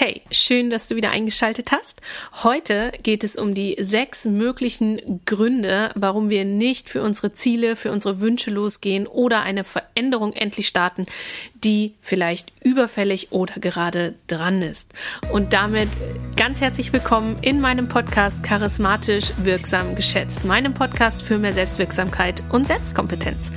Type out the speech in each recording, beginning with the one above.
Hey, schön, dass du wieder eingeschaltet hast. Heute geht es um die sechs möglichen Gründe, warum wir nicht für unsere Ziele, für unsere Wünsche losgehen oder eine Veränderung endlich starten, die vielleicht überfällig oder gerade dran ist. Und damit ganz herzlich willkommen in meinem Podcast Charismatisch Wirksam Geschätzt, meinem Podcast für mehr Selbstwirksamkeit und Selbstkompetenz.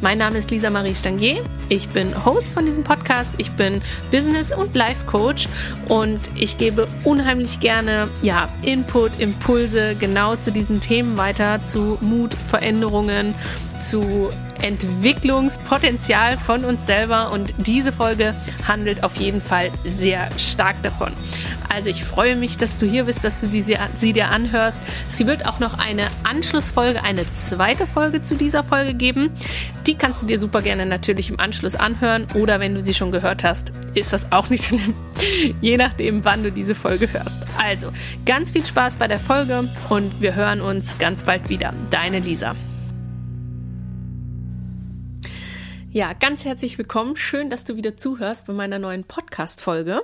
Mein Name ist Lisa Marie Stangier. Ich bin Host von diesem Podcast. Ich bin Business- und Life-Coach und ich gebe unheimlich gerne ja, Input, Impulse genau zu diesen Themen weiter, zu Mut, Veränderungen, zu Entwicklungspotenzial von uns selber und diese Folge handelt auf jeden Fall sehr stark davon. Also ich freue mich, dass du hier bist, dass du die, sie dir anhörst. Es wird auch noch eine Anschlussfolge, eine zweite Folge zu dieser Folge geben. Die kannst du dir super gerne natürlich im Anschluss anhören oder wenn du sie schon gehört hast, ist das auch nicht schlimm. Je nachdem, wann du diese Folge hörst. Also ganz viel Spaß bei der Folge und wir hören uns ganz bald wieder. Deine Lisa. Ja, ganz herzlich willkommen. Schön, dass du wieder zuhörst bei meiner neuen Podcast-Folge.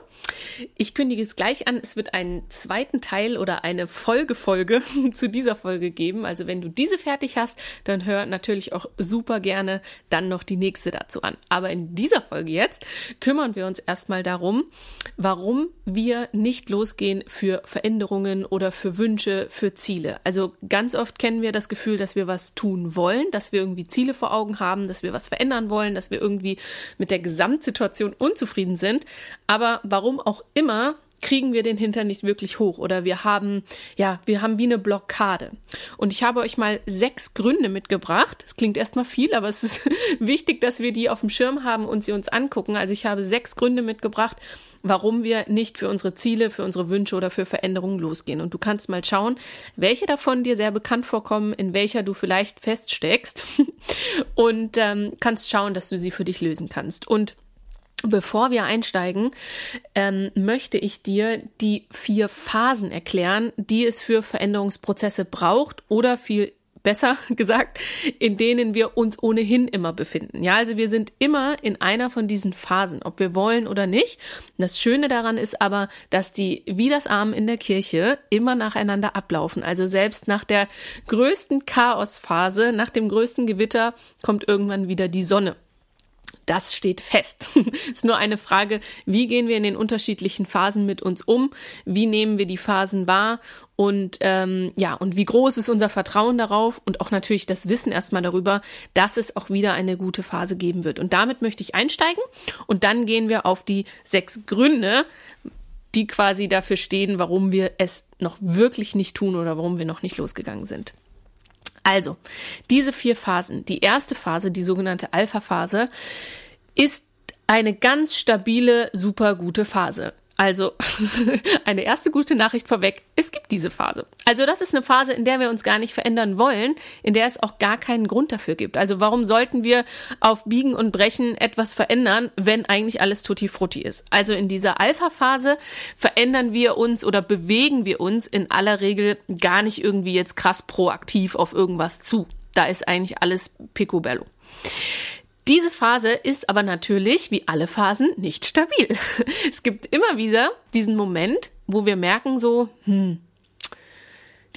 Ich kündige es gleich an. Es wird einen zweiten Teil oder eine Folgefolge zu dieser Folge geben. Also wenn du diese fertig hast, dann hör natürlich auch super gerne dann noch die nächste dazu an. Aber in dieser Folge jetzt kümmern wir uns erstmal darum, warum wir nicht losgehen für Veränderungen oder für Wünsche, für Ziele. Also ganz oft kennen wir das Gefühl, dass wir was tun wollen, dass wir irgendwie Ziele vor Augen haben, dass wir was verändern wollen wollen, dass wir irgendwie mit der Gesamtsituation unzufrieden sind. Aber warum auch immer, kriegen wir den Hintern nicht wirklich hoch oder wir haben, ja, wir haben wie eine Blockade. Und ich habe euch mal sechs Gründe mitgebracht. Das klingt erstmal viel, aber es ist wichtig, dass wir die auf dem Schirm haben und sie uns angucken. Also ich habe sechs Gründe mitgebracht, warum wir nicht für unsere Ziele, für unsere Wünsche oder für Veränderungen losgehen. Und du kannst mal schauen, welche davon dir sehr bekannt vorkommen, in welcher du vielleicht feststeckst und ähm, kannst schauen, dass du sie für dich lösen kannst. Und Bevor wir einsteigen, ähm, möchte ich dir die vier Phasen erklären, die es für Veränderungsprozesse braucht oder viel besser gesagt, in denen wir uns ohnehin immer befinden. Ja, also wir sind immer in einer von diesen Phasen, ob wir wollen oder nicht. Das Schöne daran ist aber, dass die wie das Armen in der Kirche immer nacheinander ablaufen. Also selbst nach der größten Chaosphase, nach dem größten Gewitter kommt irgendwann wieder die Sonne das steht fest. es ist nur eine Frage, wie gehen wir in den unterschiedlichen Phasen mit uns um? Wie nehmen wir die Phasen wahr? Und ähm, ja, und wie groß ist unser Vertrauen darauf und auch natürlich das Wissen erstmal darüber, dass es auch wieder eine gute Phase geben wird. Und damit möchte ich einsteigen und dann gehen wir auf die sechs Gründe, die quasi dafür stehen, warum wir es noch wirklich nicht tun oder warum wir noch nicht losgegangen sind. Also, diese vier Phasen. Die erste Phase, die sogenannte Alpha-Phase, ist eine ganz stabile, super gute Phase. Also eine erste gute Nachricht vorweg, es gibt diese Phase. Also das ist eine Phase, in der wir uns gar nicht verändern wollen, in der es auch gar keinen Grund dafür gibt. Also warum sollten wir auf Biegen und Brechen etwas verändern, wenn eigentlich alles tutti frutti ist? Also in dieser Alpha-Phase verändern wir uns oder bewegen wir uns in aller Regel gar nicht irgendwie jetzt krass proaktiv auf irgendwas zu. Da ist eigentlich alles picobello. Diese Phase ist aber natürlich, wie alle Phasen, nicht stabil. Es gibt immer wieder diesen Moment, wo wir merken so, hm,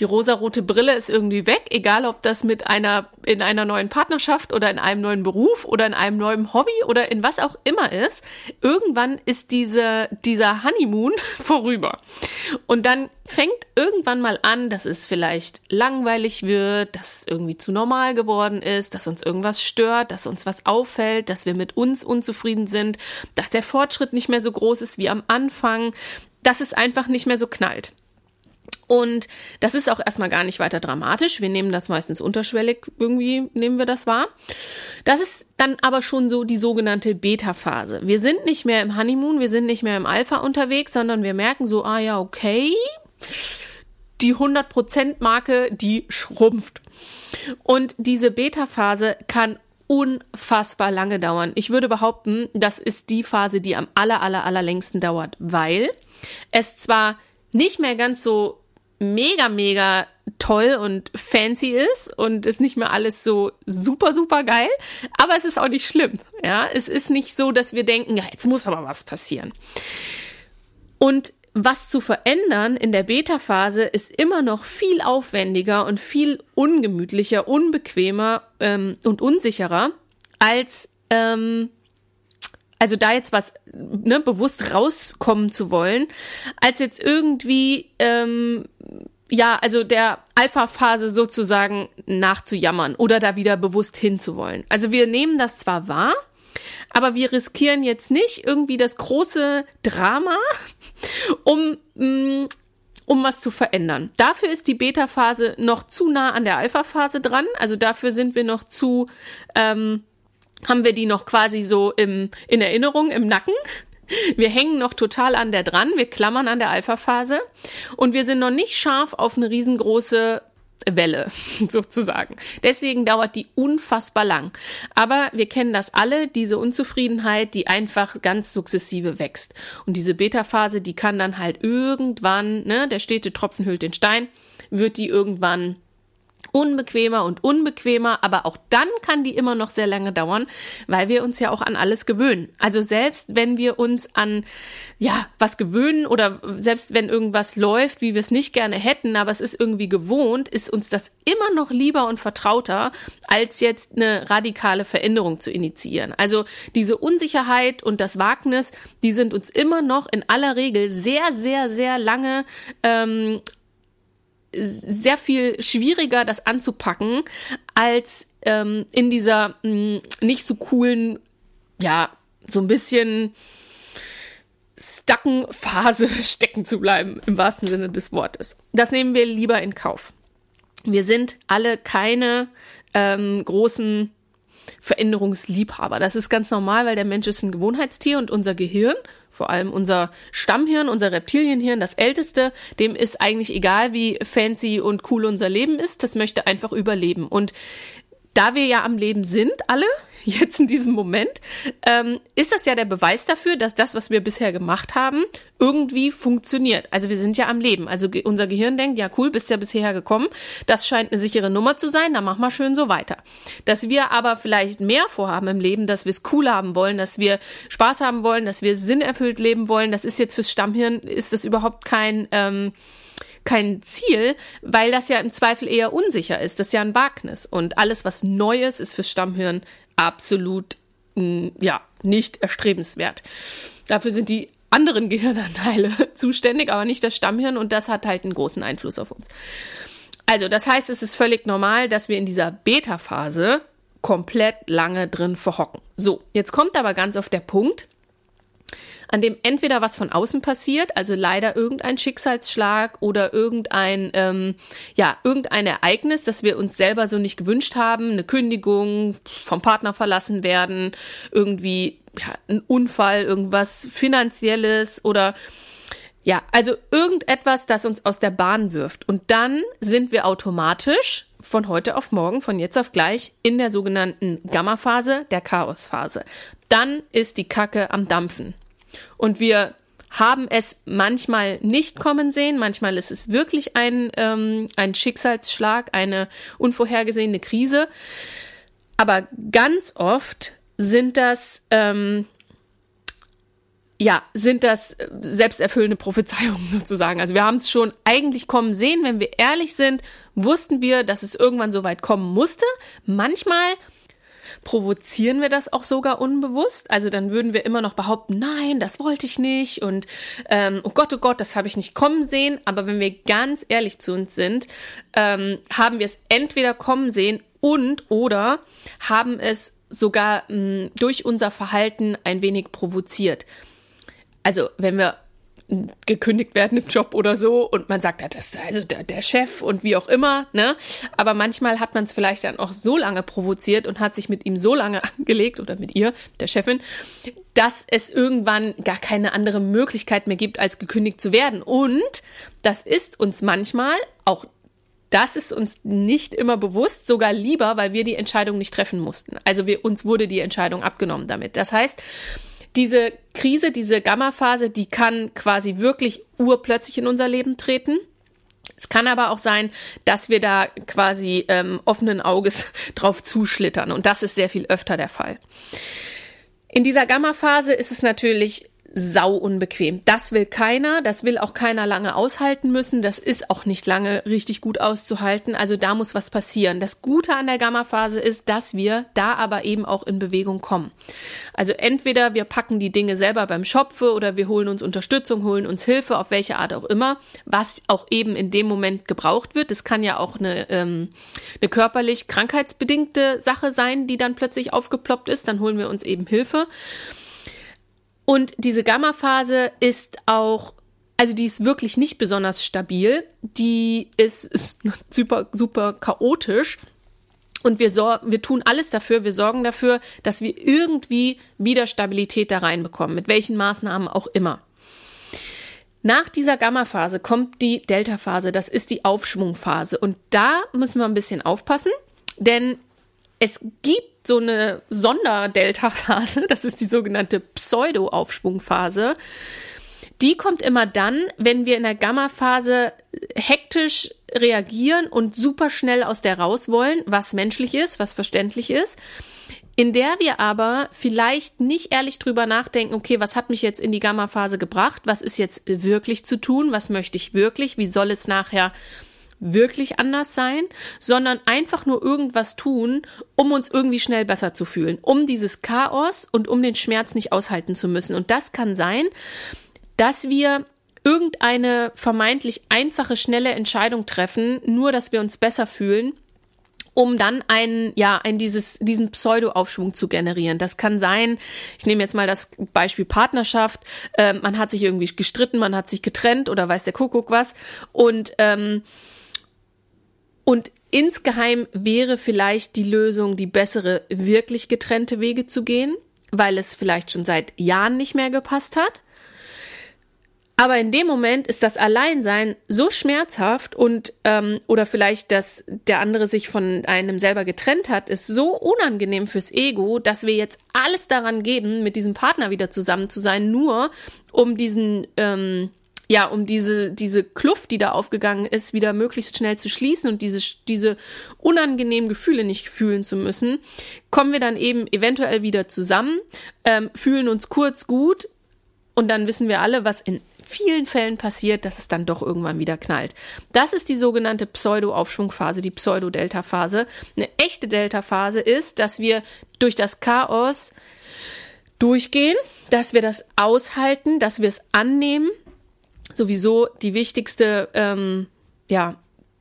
die rosarote Brille ist irgendwie weg, egal ob das mit einer, in einer neuen Partnerschaft oder in einem neuen Beruf oder in einem neuen Hobby oder in was auch immer ist. Irgendwann ist diese, dieser Honeymoon vorüber. Und dann fängt irgendwann mal an, dass es vielleicht langweilig wird, dass es irgendwie zu normal geworden ist, dass uns irgendwas stört, dass uns was auffällt, dass wir mit uns unzufrieden sind, dass der Fortschritt nicht mehr so groß ist wie am Anfang, dass es einfach nicht mehr so knallt. Und das ist auch erstmal gar nicht weiter dramatisch. Wir nehmen das meistens unterschwellig, irgendwie nehmen wir das wahr. Das ist dann aber schon so die sogenannte Beta-Phase. Wir sind nicht mehr im Honeymoon, wir sind nicht mehr im Alpha unterwegs, sondern wir merken so, ah ja, okay, die 100%-Marke, die schrumpft. Und diese Beta-Phase kann unfassbar lange dauern. Ich würde behaupten, das ist die Phase, die am aller, aller, allerlängsten dauert, weil es zwar nicht mehr ganz so mega, mega toll und fancy ist und ist nicht mehr alles so super, super geil. Aber es ist auch nicht schlimm. Ja, es ist nicht so, dass wir denken, ja, jetzt muss aber was passieren. Und was zu verändern in der Beta-Phase ist immer noch viel aufwendiger und viel ungemütlicher, unbequemer ähm, und unsicherer als ähm, also da jetzt was ne, bewusst rauskommen zu wollen, als jetzt irgendwie ähm, ja, also der Alpha-Phase sozusagen nachzujammern oder da wieder bewusst hinzuwollen. Also wir nehmen das zwar wahr, aber wir riskieren jetzt nicht irgendwie das große Drama, um, mm, um was zu verändern. Dafür ist die Beta-Phase noch zu nah an der Alpha-Phase dran. Also dafür sind wir noch zu, ähm, haben wir die noch quasi so im, in Erinnerung, im Nacken. Wir hängen noch total an der dran, wir klammern an der Alpha-Phase und wir sind noch nicht scharf auf eine riesengroße Welle sozusagen. Deswegen dauert die unfassbar lang. Aber wir kennen das alle, diese Unzufriedenheit, die einfach ganz sukzessive wächst. Und diese Beta-Phase, die kann dann halt irgendwann, ne, der stete Tropfen hüllt den Stein, wird die irgendwann unbequemer und unbequemer, aber auch dann kann die immer noch sehr lange dauern, weil wir uns ja auch an alles gewöhnen. Also selbst wenn wir uns an ja, was gewöhnen oder selbst wenn irgendwas läuft, wie wir es nicht gerne hätten, aber es ist irgendwie gewohnt, ist uns das immer noch lieber und vertrauter, als jetzt eine radikale Veränderung zu initiieren. Also diese Unsicherheit und das Wagnis, die sind uns immer noch in aller Regel sehr, sehr, sehr lange ähm, sehr viel schwieriger, das anzupacken, als ähm, in dieser mh, mm, nicht so coolen, ja, so ein bisschen stucken Phase stecken zu bleiben, im wahrsten Sinne des Wortes. Das nehmen wir lieber in Kauf. Wir sind alle keine ähm, großen Veränderungsliebhaber. Das ist ganz normal, weil der Mensch ist ein Gewohnheitstier und unser Gehirn, vor allem unser Stammhirn, unser Reptilienhirn, das älteste, dem ist eigentlich egal, wie fancy und cool unser Leben ist. Das möchte einfach überleben. Und da wir ja am Leben sind, alle, jetzt in diesem Moment, ähm, ist das ja der Beweis dafür, dass das, was wir bisher gemacht haben, irgendwie funktioniert. Also wir sind ja am Leben. Also ge unser Gehirn denkt, ja cool, bist ja bisher gekommen. Das scheint eine sichere Nummer zu sein, dann mach mal schön so weiter. Dass wir aber vielleicht mehr vorhaben im Leben, dass wir es cool haben wollen, dass wir Spaß haben wollen, dass wir sinnerfüllt leben wollen, das ist jetzt fürs Stammhirn, ist das überhaupt kein... Ähm, kein Ziel, weil das ja im Zweifel eher unsicher ist. Das ist ja ein Wagnis. Und alles, was Neues ist fürs Stammhirn absolut, mm, ja, nicht erstrebenswert. Dafür sind die anderen Gehirnanteile zuständig, aber nicht das Stammhirn und das hat halt einen großen Einfluss auf uns. Also, das heißt, es ist völlig normal, dass wir in dieser Beta-Phase komplett lange drin verhocken. So, jetzt kommt aber ganz auf der Punkt, an dem entweder was von außen passiert, also leider irgendein Schicksalsschlag oder irgendein, ähm, ja, irgendein Ereignis, das wir uns selber so nicht gewünscht haben, eine Kündigung, vom Partner verlassen werden, irgendwie ja, ein Unfall, irgendwas Finanzielles oder ja, also irgendetwas, das uns aus der Bahn wirft. Und dann sind wir automatisch von heute auf morgen, von jetzt auf gleich in der sogenannten Gamma-Phase, der Chaos-Phase. Dann ist die Kacke am Dampfen. Und wir haben es manchmal nicht kommen sehen, manchmal ist es wirklich ein, ähm, ein Schicksalsschlag, eine unvorhergesehene Krise. Aber ganz oft sind das, ähm, ja, sind das selbsterfüllende Prophezeiungen sozusagen. Also wir haben es schon eigentlich kommen sehen. Wenn wir ehrlich sind, wussten wir, dass es irgendwann so weit kommen musste. Manchmal provozieren wir das auch sogar unbewusst. Also dann würden wir immer noch behaupten, nein, das wollte ich nicht und ähm, oh Gott, oh Gott, das habe ich nicht kommen sehen. Aber wenn wir ganz ehrlich zu uns sind, ähm, haben wir es entweder kommen sehen und oder haben es sogar mh, durch unser Verhalten ein wenig provoziert. Also wenn wir gekündigt werden im Job oder so und man sagt, das ist also der, der Chef und wie auch immer, ne? Aber manchmal hat man es vielleicht dann auch so lange provoziert und hat sich mit ihm so lange angelegt oder mit ihr, der Chefin, dass es irgendwann gar keine andere Möglichkeit mehr gibt, als gekündigt zu werden. Und das ist uns manchmal auch das ist uns nicht immer bewusst, sogar lieber, weil wir die Entscheidung nicht treffen mussten. Also wir, uns wurde die Entscheidung abgenommen damit. Das heißt, diese Krise, diese Gamma-Phase, die kann quasi wirklich urplötzlich in unser Leben treten. Es kann aber auch sein, dass wir da quasi ähm, offenen Auges drauf zuschlittern und das ist sehr viel öfter der Fall. In dieser Gamma-Phase ist es natürlich sau unbequem. Das will keiner, das will auch keiner lange aushalten müssen, das ist auch nicht lange richtig gut auszuhalten, also da muss was passieren. Das Gute an der Gamma-Phase ist, dass wir da aber eben auch in Bewegung kommen. Also entweder wir packen die Dinge selber beim Schopfe oder wir holen uns Unterstützung, holen uns Hilfe, auf welche Art auch immer, was auch eben in dem Moment gebraucht wird. Das kann ja auch eine, ähm, eine körperlich krankheitsbedingte Sache sein, die dann plötzlich aufgeploppt ist, dann holen wir uns eben Hilfe. Und diese Gamma-Phase ist auch, also die ist wirklich nicht besonders stabil. Die ist, ist super, super chaotisch. Und wir, wir tun alles dafür, wir sorgen dafür, dass wir irgendwie wieder Stabilität da reinbekommen, mit welchen Maßnahmen auch immer. Nach dieser Gamma-Phase kommt die Delta-Phase, das ist die Aufschwungphase. Und da müssen wir ein bisschen aufpassen, denn es gibt so eine Sonderdelta-Phase, das ist die sogenannte Pseudo-Aufschwungphase. Die kommt immer dann, wenn wir in der Gamma-Phase hektisch reagieren und super schnell aus der raus wollen, was menschlich ist, was verständlich ist, in der wir aber vielleicht nicht ehrlich drüber nachdenken, okay, was hat mich jetzt in die Gamma-Phase gebracht, was ist jetzt wirklich zu tun, was möchte ich wirklich, wie soll es nachher wirklich anders sein, sondern einfach nur irgendwas tun, um uns irgendwie schnell besser zu fühlen, um dieses Chaos und um den Schmerz nicht aushalten zu müssen. Und das kann sein, dass wir irgendeine vermeintlich einfache, schnelle Entscheidung treffen, nur dass wir uns besser fühlen, um dann einen, ja, ein, dieses, diesen Pseudo-Aufschwung zu generieren. Das kann sein, ich nehme jetzt mal das Beispiel Partnerschaft, äh, man hat sich irgendwie gestritten, man hat sich getrennt oder weiß der Kuckuck was und ähm, und insgeheim wäre vielleicht die Lösung, die bessere, wirklich getrennte Wege zu gehen, weil es vielleicht schon seit Jahren nicht mehr gepasst hat. Aber in dem Moment ist das Alleinsein so schmerzhaft und ähm, oder vielleicht, dass der andere sich von einem selber getrennt hat, ist so unangenehm fürs Ego, dass wir jetzt alles daran geben, mit diesem Partner wieder zusammen zu sein, nur um diesen ähm, ja, um diese, diese Kluft, die da aufgegangen ist, wieder möglichst schnell zu schließen und diese, diese unangenehmen Gefühle nicht fühlen zu müssen, kommen wir dann eben eventuell wieder zusammen, ähm, fühlen uns kurz gut und dann wissen wir alle, was in vielen Fällen passiert, dass es dann doch irgendwann wieder knallt. Das ist die sogenannte Pseudo-Aufschwungphase, die Pseudo-Delta-Phase. Eine echte Delta-Phase ist, dass wir durch das Chaos durchgehen, dass wir das aushalten, dass wir es annehmen, sowieso die wichtigste, ähm, ja,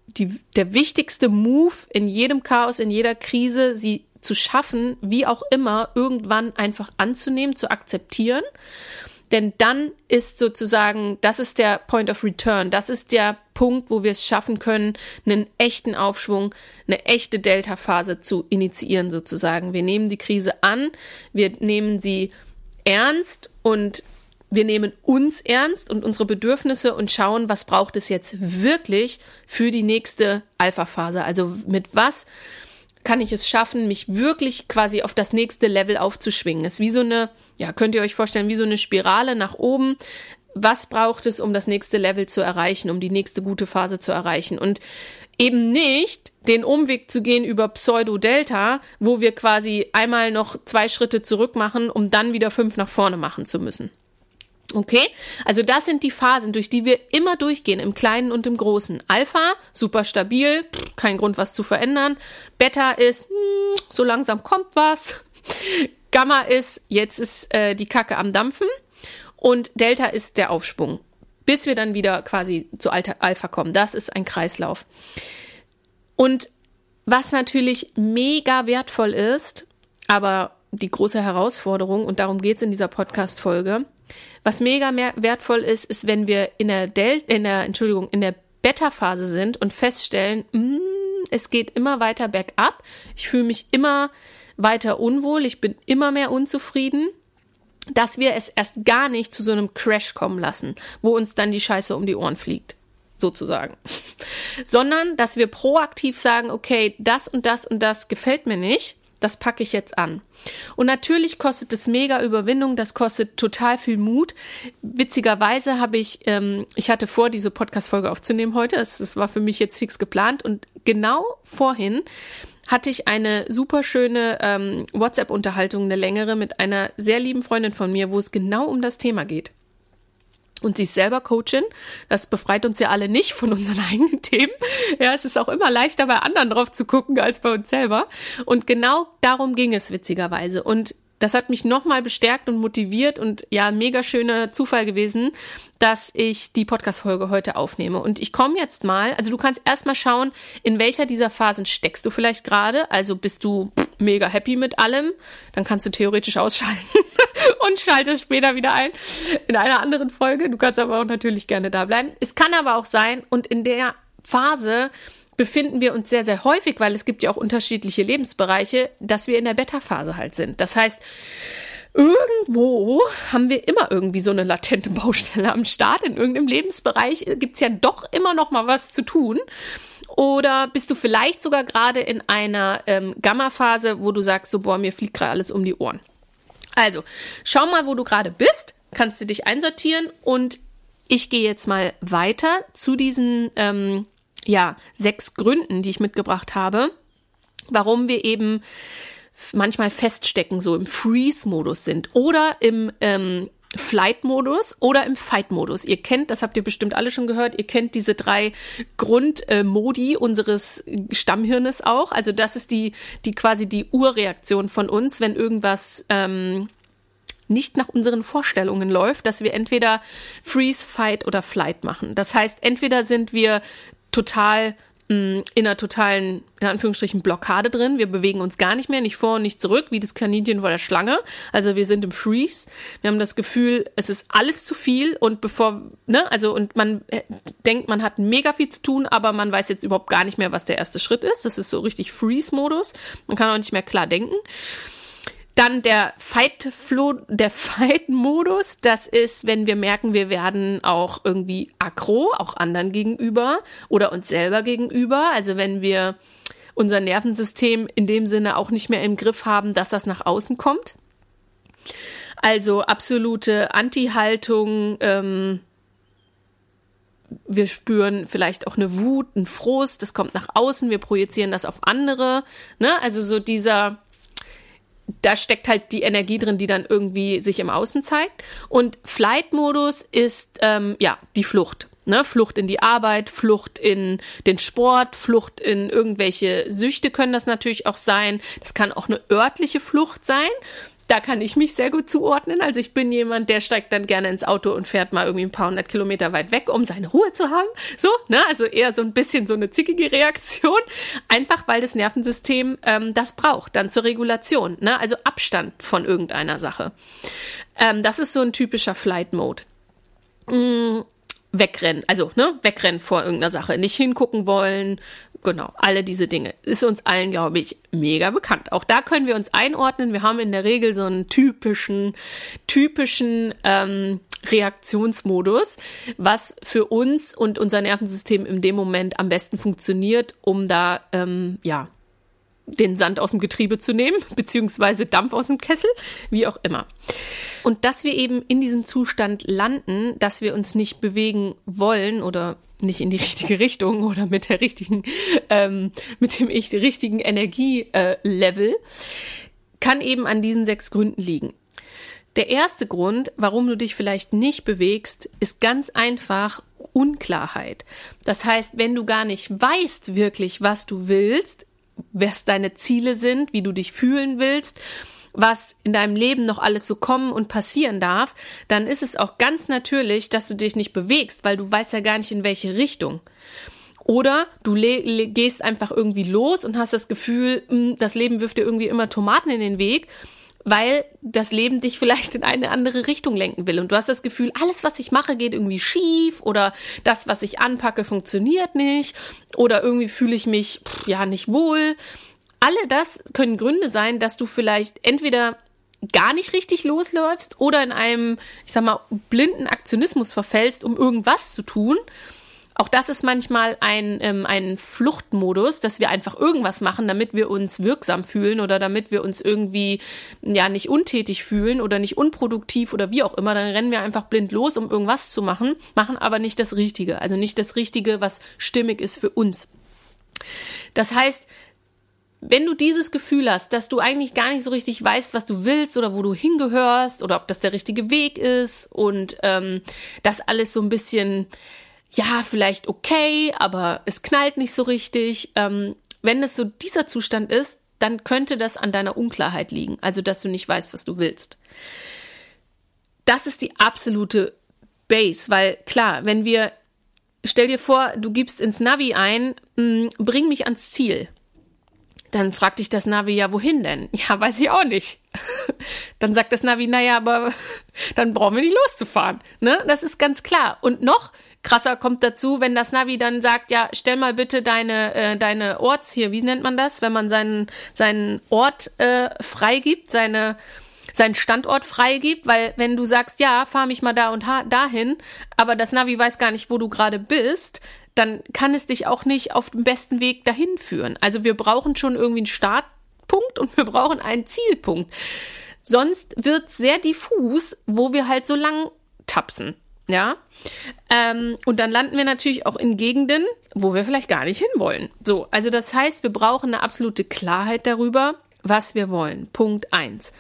die, der wichtigste Move in jedem Chaos, in jeder Krise, sie zu schaffen, wie auch immer, irgendwann einfach anzunehmen, zu akzeptieren. Denn dann ist sozusagen, das ist der Point of Return, das ist der Punkt, wo wir es schaffen können, einen echten Aufschwung, eine echte Delta-Phase zu initiieren sozusagen. Wir nehmen die Krise an, wir nehmen sie ernst und wir nehmen uns ernst und unsere Bedürfnisse und schauen, was braucht es jetzt wirklich für die nächste Alpha-Phase. Also mit was kann ich es schaffen, mich wirklich quasi auf das nächste Level aufzuschwingen. Es ist wie so eine, ja, könnt ihr euch vorstellen, wie so eine Spirale nach oben. Was braucht es, um das nächste Level zu erreichen, um die nächste gute Phase zu erreichen? Und eben nicht den Umweg zu gehen über Pseudo-Delta, wo wir quasi einmal noch zwei Schritte zurück machen, um dann wieder fünf nach vorne machen zu müssen. Okay, also das sind die Phasen, durch die wir immer durchgehen, im Kleinen und im Großen. Alpha, super stabil, kein Grund, was zu verändern. Beta ist, hm, so langsam kommt was. Gamma ist, jetzt ist äh, die Kacke am Dampfen. Und Delta ist der Aufschwung, bis wir dann wieder quasi zu Alpha kommen. Das ist ein Kreislauf. Und was natürlich mega wertvoll ist, aber die große Herausforderung, und darum geht es in dieser Podcast-Folge, was mega mehr wertvoll ist, ist, wenn wir in der Del in der, Entschuldigung, in der Beta-Phase sind und feststellen, mh, mm, es geht immer weiter bergab. Ich fühle mich immer weiter unwohl. Ich bin immer mehr unzufrieden dass wir es erst gar nicht zu so einem Crash kommen lassen, wo uns dann die Scheiße um die Ohren fliegt, sozusagen. Sondern, dass wir proaktiv sagen, okay, das und das und das gefällt mir nicht das packe ich jetzt an. Und natürlich kostet es mega Überwindung, das kostet total viel Mut. Witzigerweise habe ich, ähm, ich hatte vor, diese Podcast-Folge aufzunehmen heute. Es, war für mich jetzt fix geplant und genau vorhin hatte ich eine super schöne ähm, WhatsApp-Unterhaltung, eine längere, mit einer sehr lieben Freundin von mir, wo es genau um das Thema geht. Und sie ist selber Coachin. Das befreit uns ja alle nicht von unseren eigenen Themen. Ja, es ist auch immer leichter, bei anderen drauf zu gucken, als bei uns selber. Und genau darum ging es witzigerweise. Und das hat mich nochmal bestärkt und motiviert und ja, mega schöner Zufall gewesen, dass ich die Podcast-Folge heute aufnehme. Und ich komme jetzt mal, also du kannst erstmal schauen, in welcher dieser Phasen steckst du vielleicht gerade. Also bist du mega happy mit allem, dann kannst du theoretisch ausschalten und schaltest später wieder ein in einer anderen Folge. Du kannst aber auch natürlich gerne da bleiben. Es kann aber auch sein, und in der Phase befinden wir uns sehr, sehr häufig, weil es gibt ja auch unterschiedliche Lebensbereiche, dass wir in der Beta-Phase halt sind. Das heißt, irgendwo haben wir immer irgendwie so eine latente Baustelle am Start. In irgendeinem Lebensbereich gibt es ja doch immer noch mal was zu tun. Oder bist du vielleicht sogar gerade in einer ähm, Gamma-Phase, wo du sagst, so, boah, mir fliegt gerade alles um die Ohren. Also, schau mal, wo du gerade bist, kannst du dich einsortieren und ich gehe jetzt mal weiter zu diesen ähm, ja, sechs Gründen, die ich mitgebracht habe, warum wir eben manchmal feststecken, so im Freeze-Modus sind oder im ähm, Flight-Modus oder im Fight-Modus. Ihr kennt, das habt ihr bestimmt alle schon gehört, ihr kennt diese drei Grundmodi äh, unseres Stammhirnes auch. Also das ist die, die quasi die Urreaktion von uns, wenn irgendwas ähm, nicht nach unseren Vorstellungen läuft, dass wir entweder Freeze, Fight oder Flight machen. Das heißt, entweder sind wir total mm, in einer totalen, in Anführungsstrichen, Blockade drin. Wir bewegen uns gar nicht mehr, nicht vor und nicht zurück, wie das Kaninchen vor der Schlange. Also wir sind im Freeze. Wir haben das Gefühl, es ist alles zu viel und bevor, ne, also und man äh, denkt, man hat mega viel zu tun, aber man weiß jetzt überhaupt gar nicht mehr, was der erste Schritt ist. Das ist so richtig Freeze-Modus. Man kann auch nicht mehr klar denken. Dann der Fight-Modus, das ist, wenn wir merken, wir werden auch irgendwie aggro, auch anderen gegenüber oder uns selber gegenüber. Also wenn wir unser Nervensystem in dem Sinne auch nicht mehr im Griff haben, dass das nach außen kommt. Also absolute Anti-Haltung, ähm, wir spüren vielleicht auch eine Wut, ein Frust, das kommt nach außen, wir projizieren das auf andere. Ne? Also so dieser da steckt halt die Energie drin, die dann irgendwie sich im Außen zeigt. Und Flight-Modus ist ähm, ja die Flucht. Ne? Flucht in die Arbeit, Flucht in den Sport, Flucht in irgendwelche Süchte können das natürlich auch sein. Das kann auch eine örtliche Flucht sein da kann ich mich sehr gut zuordnen. Also ich bin jemand, der steigt dann gerne ins Auto und fährt mal irgendwie ein paar hundert Kilometer weit weg, um seine Ruhe zu haben. So, ne? Also eher so ein bisschen so eine zickige Reaktion. Einfach weil das Nervensystem ähm, das braucht, dann zur Regulation. Ne? Also Abstand von irgendeiner Sache. Ähm, das ist so ein typischer Flight Mode. Mm wegrennen, also ne, wegrennen vor irgendeiner Sache, nicht hingucken wollen, genau, alle diese Dinge. Ist uns allen, glaube ich, mega bekannt. Auch da können wir uns einordnen. Wir haben in der Regel so einen typischen, typischen ähm, Reaktionsmodus, was für uns und unser Nervensystem in dem Moment am besten funktioniert, um da ähm, ja den Sand aus dem Getriebe zu nehmen, beziehungsweise Dampf aus dem Kessel, wie auch immer. Und dass wir eben in diesem Zustand landen, dass wir uns nicht bewegen wollen oder nicht in die richtige Richtung oder mit der richtigen, ähm, mit dem ich, richtigen Energielevel, äh, kann eben an diesen sechs Gründen liegen. Der erste Grund, warum du dich vielleicht nicht bewegst, ist ganz einfach Unklarheit. Das heißt, wenn du gar nicht weißt wirklich, was du willst, was deine Ziele sind, wie du dich fühlen willst, was in deinem Leben noch alles so kommen und passieren darf, dann ist es auch ganz natürlich, dass du dich nicht bewegst, weil du weißt ja gar nicht in welche Richtung. Oder du gehst einfach irgendwie los und hast das Gefühl, hm, das Leben wirft dir irgendwie immer Tomaten in den Weg weil das Leben dich vielleicht in eine andere Richtung lenken will. Und du hast das Gefühl, alles, was ich mache, geht irgendwie schief oder das, was ich anpacke, funktioniert nicht oder irgendwie fühle ich mich pff, ja nicht wohl. Alle das können Gründe sein, dass du vielleicht entweder gar nicht richtig losläufst oder in einem, ich sag mal, blinden Aktionismus verfällst, um irgendwas zu tun auch das ist manchmal ein, ähm, ein Fluchtmodus, dass wir einfach irgendwas machen, damit wir uns wirksam fühlen oder damit wir uns irgendwie ja nicht untätig fühlen oder nicht unproduktiv oder wie auch immer. Dann rennen wir einfach blind los, um irgendwas zu machen, machen aber nicht das Richtige. Also nicht das Richtige, was stimmig ist für uns. Das heißt, wenn du dieses Gefühl hast, dass du eigentlich gar nicht so richtig weißt, was du willst oder wo du hingehörst oder ob das der richtige Weg ist und ähm, das alles so ein bisschen, ja, vielleicht okay, aber es knallt nicht so richtig. Ähm, wenn es so dieser Zustand ist, dann könnte das an deiner Unklarheit liegen, also dass du nicht weißt, was du willst. Das ist die absolute Base, weil klar, wenn wir, stell dir vor, du gibst ins Navi ein, mh, mm, bring mich ans Ziel dann fragt dich das Navi, ja, wohin denn? Ja, weiß ich auch nicht. dann sagt das Navi, naja, aber dann brauchen wir nicht loszufahren. Ne? Das ist ganz klar. Und noch krasser kommt dazu, wenn das Navi dann sagt, ja, stell mal bitte deine, äh, deine Orts hier, wie nennt man das, wenn man seinen, seinen Ort äh, freigibt, seine, seinen Standort freigibt, weil wenn du sagst, ja, fahr mich mal da und dahin, aber das Navi weiß gar nicht, wo du gerade bist, dann kann es dich auch nicht auf dem besten Weg dahin führen. Also wir brauchen schon irgendwie einen Startpunkt und wir brauchen einen Zielpunkt. Sonst wird sehr diffus, wo wir halt so lang tapsen. Ja. Ähm, und dann landen wir natürlich auch in Gegenden, wo wir vielleicht gar nicht hinwollen. So, also das heißt, wir brauchen eine absolute Klarheit darüber, was wir wollen. Punkt eins.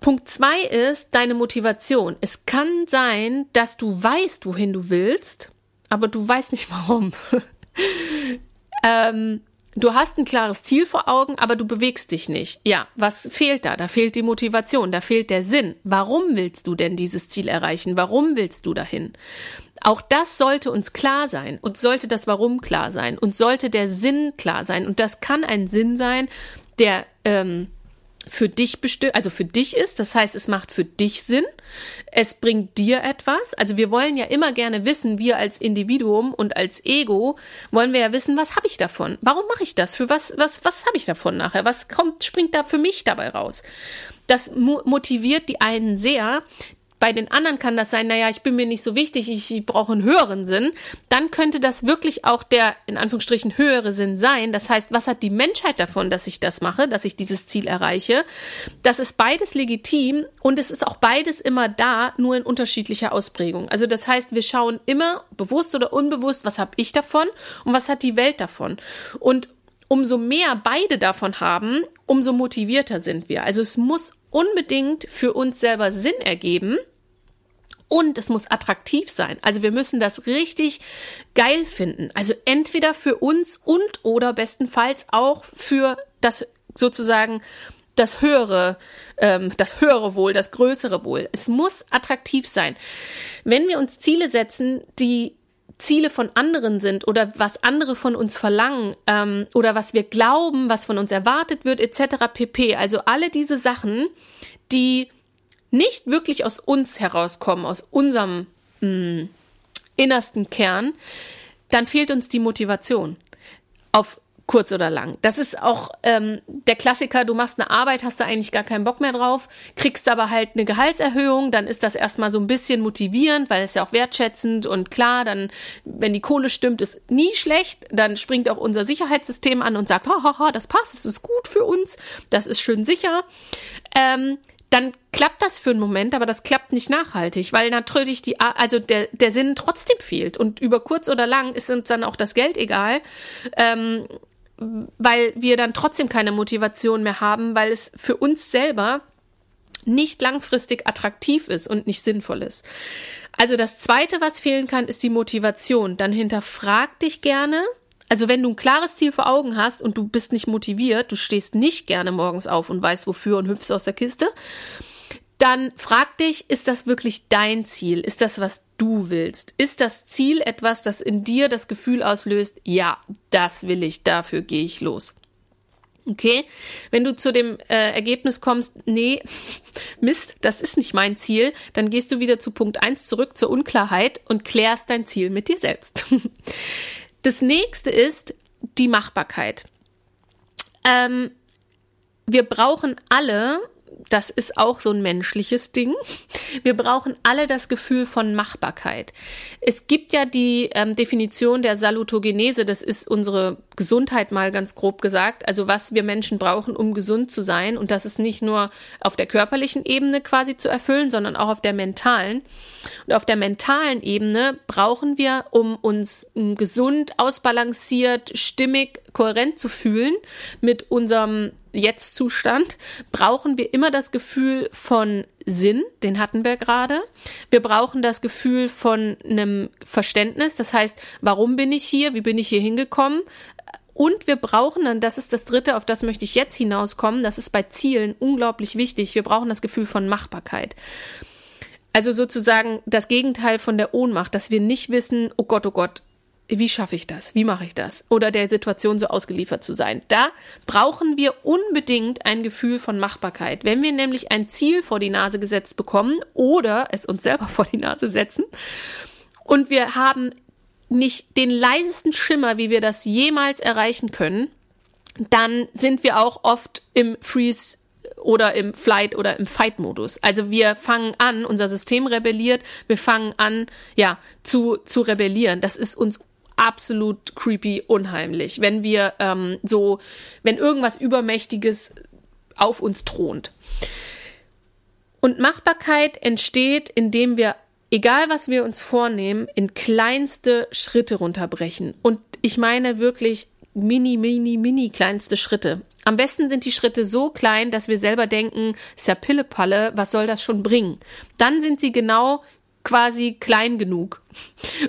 Punkt zwei ist deine Motivation. Es kann sein, dass du weißt, wohin du willst, aber du weißt nicht warum. ähm, du hast ein klares Ziel vor Augen, aber du bewegst dich nicht. Ja, was fehlt da? Da fehlt die Motivation, da fehlt der Sinn. Warum willst du denn dieses Ziel erreichen? Warum willst du dahin? Auch das sollte uns klar sein und sollte das Warum klar sein und sollte der Sinn klar sein. Und das kann ein Sinn sein, der ähm, für dich bestimmt, also für dich ist. Das heißt, es macht für dich Sinn. Es bringt dir etwas. Also wir wollen ja immer gerne wissen, wir als Individuum und als Ego wollen wir ja wissen, was habe ich davon? Warum mache ich das? Für was, was, was habe ich davon nachher? Was kommt, springt da für mich dabei raus? Das motiviert die einen sehr, bei den anderen kann das sein, naja, ich bin mir nicht so wichtig, ich brauche einen höheren Sinn. Dann könnte das wirklich auch der, in Anführungsstrichen, höhere Sinn sein. Das heißt, was hat die Menschheit davon, dass ich das mache, dass ich dieses Ziel erreiche? Das ist beides legitim und es ist auch beides immer da, nur in unterschiedlicher Ausprägung. Also das heißt, wir schauen immer bewusst oder unbewusst, was habe ich davon und was hat die Welt davon. Und umso mehr beide davon haben, umso motivierter sind wir. Also es muss unbedingt für uns selber Sinn ergeben, und es muss attraktiv sein. Also wir müssen das richtig geil finden. Also entweder für uns und oder bestenfalls auch für das sozusagen das höhere, ähm, das höhere Wohl, das größere Wohl. Es muss attraktiv sein. Wenn wir uns Ziele setzen, die Ziele von anderen sind oder was andere von uns verlangen ähm, oder was wir glauben, was von uns erwartet wird, etc. pp. Also alle diese Sachen, die nicht wirklich aus uns herauskommen, aus unserem mh, mm, innersten Kern, dann fehlt uns die Motivation. Auf kurz oder lang. Das ist auch ähm, der Klassiker, du machst eine Arbeit, hast da eigentlich gar keinen Bock mehr drauf, kriegst aber halt eine Gehaltserhöhung, dann ist das erstmal so ein bisschen motivierend, weil es ja auch wertschätzend und klar, dann, wenn die Kohle stimmt, ist nie schlecht, dann springt auch unser Sicherheitssystem an und sagt, haha, das passt, das ist gut für uns, das ist schön sicher. Ähm, dann klappt das für einen Moment, aber das klappt nicht nachhaltig, weil natürlich die, also der, der Sinn trotzdem fehlt. Und über kurz oder lang ist uns dann auch das Geld egal, ähm, weil wir dann trotzdem keine Motivation mehr haben, weil es für uns selber nicht langfristig attraktiv ist und nicht sinnvoll ist. Also das zweite, was fehlen kann, ist die Motivation. Dann hinterfrag dich gerne, also wenn du ein klares Ziel vor Augen hast und du bist nicht motiviert, du stehst nicht gerne morgens auf und weißt wofür und hüpfst aus der Kiste, dann frag dich, ist das wirklich dein Ziel? Ist das, was du willst? Ist das Ziel etwas, das in dir das Gefühl auslöst, ja, das will ich, dafür gehe ich los? Okay, wenn du zu dem äh, Ergebnis kommst, nee, Mist, das ist nicht mein Ziel, dann gehst du wieder zu Punkt 1 zurück zur Unklarheit und klärst dein Ziel mit dir selbst. Das nächste ist die Machbarkeit. Ähm, wir brauchen alle das ist auch so ein menschliches Ding. Wir brauchen alle das Gefühl von Machbarkeit. Es gibt ja die ähm, Definition der Salutogenese, das ist unsere Gesundheit mal ganz grob gesagt, also was wir Menschen brauchen, um gesund zu sein. Und das ist nicht nur auf der körperlichen Ebene quasi zu erfüllen, sondern auch auf der mentalen. Und auf der mentalen Ebene brauchen wir, um uns ähm, gesund, ausbalanciert, stimmig kohärent zu fühlen mit unserem Jetzt-Zustand, brauchen wir immer das Gefühl von Sinn, den hatten wir gerade. Wir brauchen das Gefühl von einem Verständnis, das heißt, warum bin ich hier, wie bin ich hier hingekommen, und wir brauchen dann, das ist das Dritte, auf das möchte ich jetzt hinauskommen, das ist bei Zielen unglaublich wichtig, wir brauchen das Gefühl von Machbarkeit. Also sozusagen das Gegenteil von der Ohnmacht, dass wir nicht wissen, oh Gott, oh Gott, wie schaffe ich das? Wie mache ich das? Oder der Situation so ausgeliefert zu sein. Da brauchen wir unbedingt ein Gefühl von Machbarkeit. Wenn wir nämlich ein Ziel vor die Nase gesetzt bekommen oder es uns selber vor die Nase setzen und wir haben nicht den leisesten Schimmer, wie wir das jemals erreichen können, dann sind wir auch oft im Freeze oder im Flight oder im Fight-Modus. Also wir fangen an, unser System rebelliert, wir fangen an, ja, zu, zu rebellieren. Das ist uns absolut creepy, unheimlich, wenn wir ähm, so, wenn irgendwas Übermächtiges auf uns thront. Und Machbarkeit entsteht, indem wir, egal was wir uns vornehmen, in kleinste Schritte runterbrechen. Und ich meine wirklich mini, mini, mini kleinste Schritte. Am besten sind die Schritte so klein, dass wir selber denken, ist ja Pillepalle, was soll das schon bringen? Dann sind sie genau quasi klein genug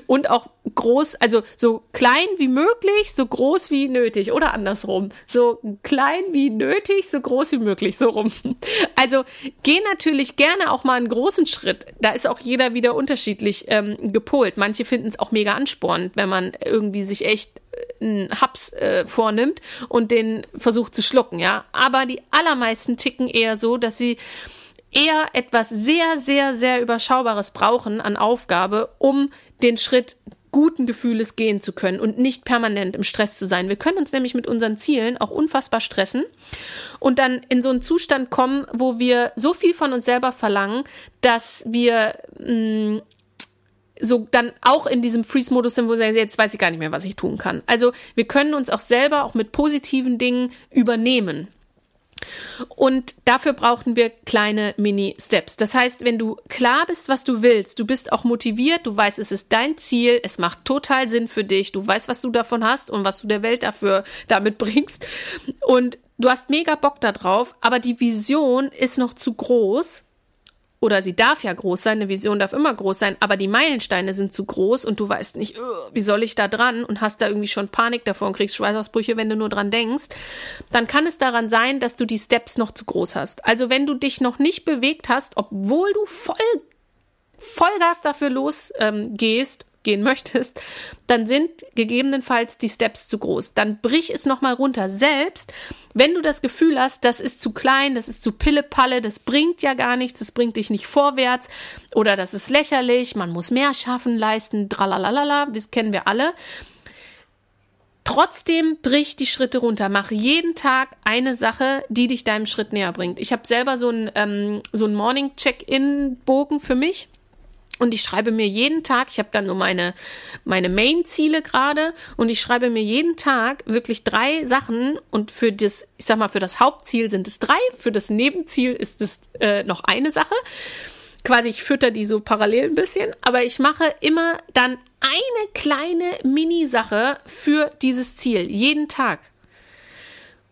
und auch groß, also so klein wie möglich, so groß wie nötig oder andersrum. So klein wie nötig, so groß wie möglich, so rum. Also geh natürlich gerne auch mal einen großen Schritt. Da ist auch jeder wieder unterschiedlich ähm, gepolt. Manche finden es auch mega anspornend, wenn man irgendwie sich echt äh, einen Haps äh, vornimmt und den versucht zu schlucken, ja. Aber die allermeisten ticken eher so, dass sie eher etwas sehr, sehr, sehr Überschaubares brauchen an Aufgabe, um den Schritt guten Gefühles gehen zu können und nicht permanent im Stress zu sein. Wir können uns nämlich mit unseren Zielen auch unfassbar stressen und dann in so einen Zustand kommen, wo wir so viel von uns selber verlangen, dass wir mh, mm, so dann auch in diesem Freeze-Modus sind, wo wir sagen, jetzt weiß ich gar nicht mehr, was ich tun kann. Also wir können uns auch selber auch mit positiven Dingen übernehmen. Und dafür brauchen wir kleine Mini-Steps. Das heißt, wenn du klar bist, was du willst, du bist auch motiviert, du weißt, es ist dein Ziel, es macht total Sinn für dich, du weißt, was du davon hast und was du der Welt dafür damit bringst. Und du hast mega Bock darauf, aber die Vision ist noch zu groß, oder sie darf ja groß sein, eine Vision darf immer groß sein, aber die Meilensteine sind zu groß und du weißt nicht, wie soll ich da dran und hast da irgendwie schon Panik davor und kriegst Schweißausbrüche, wenn du nur dran denkst, dann kann es daran sein, dass du die Steps noch zu groß hast. Also wenn du dich noch nicht bewegt hast, obwohl du voll Vollgas dafür losgehst, ähm, gehen möchtest, dann sind gegebenenfalls die Steps zu groß. Dann brich es nochmal runter. Selbst wenn du das Gefühl hast, das ist zu klein, das ist zu Pillepalle, das bringt ja gar nichts, das bringt dich nicht vorwärts oder das ist lächerlich, man muss mehr schaffen, leisten, tralalala, das kennen wir alle. Trotzdem brich die Schritte runter. Mach jeden Tag eine Sache, die dich deinem Schritt näher bringt. Ich habe selber so einen ähm, so einen Morning Check-in-Bogen für mich und ich schreibe mir jeden Tag, ich habe dann nur meine, meine Main-Ziele gerade und ich schreibe mir jeden Tag wirklich drei Sachen und für das, ich sag mal, für das Hauptziel sind es drei, für das Nebenziel ist es äh, noch eine Sache. Quasi, ich fütter die so parallel ein bisschen, aber ich mache immer dann eine kleine Mini-Sache für dieses Ziel, jeden Tag.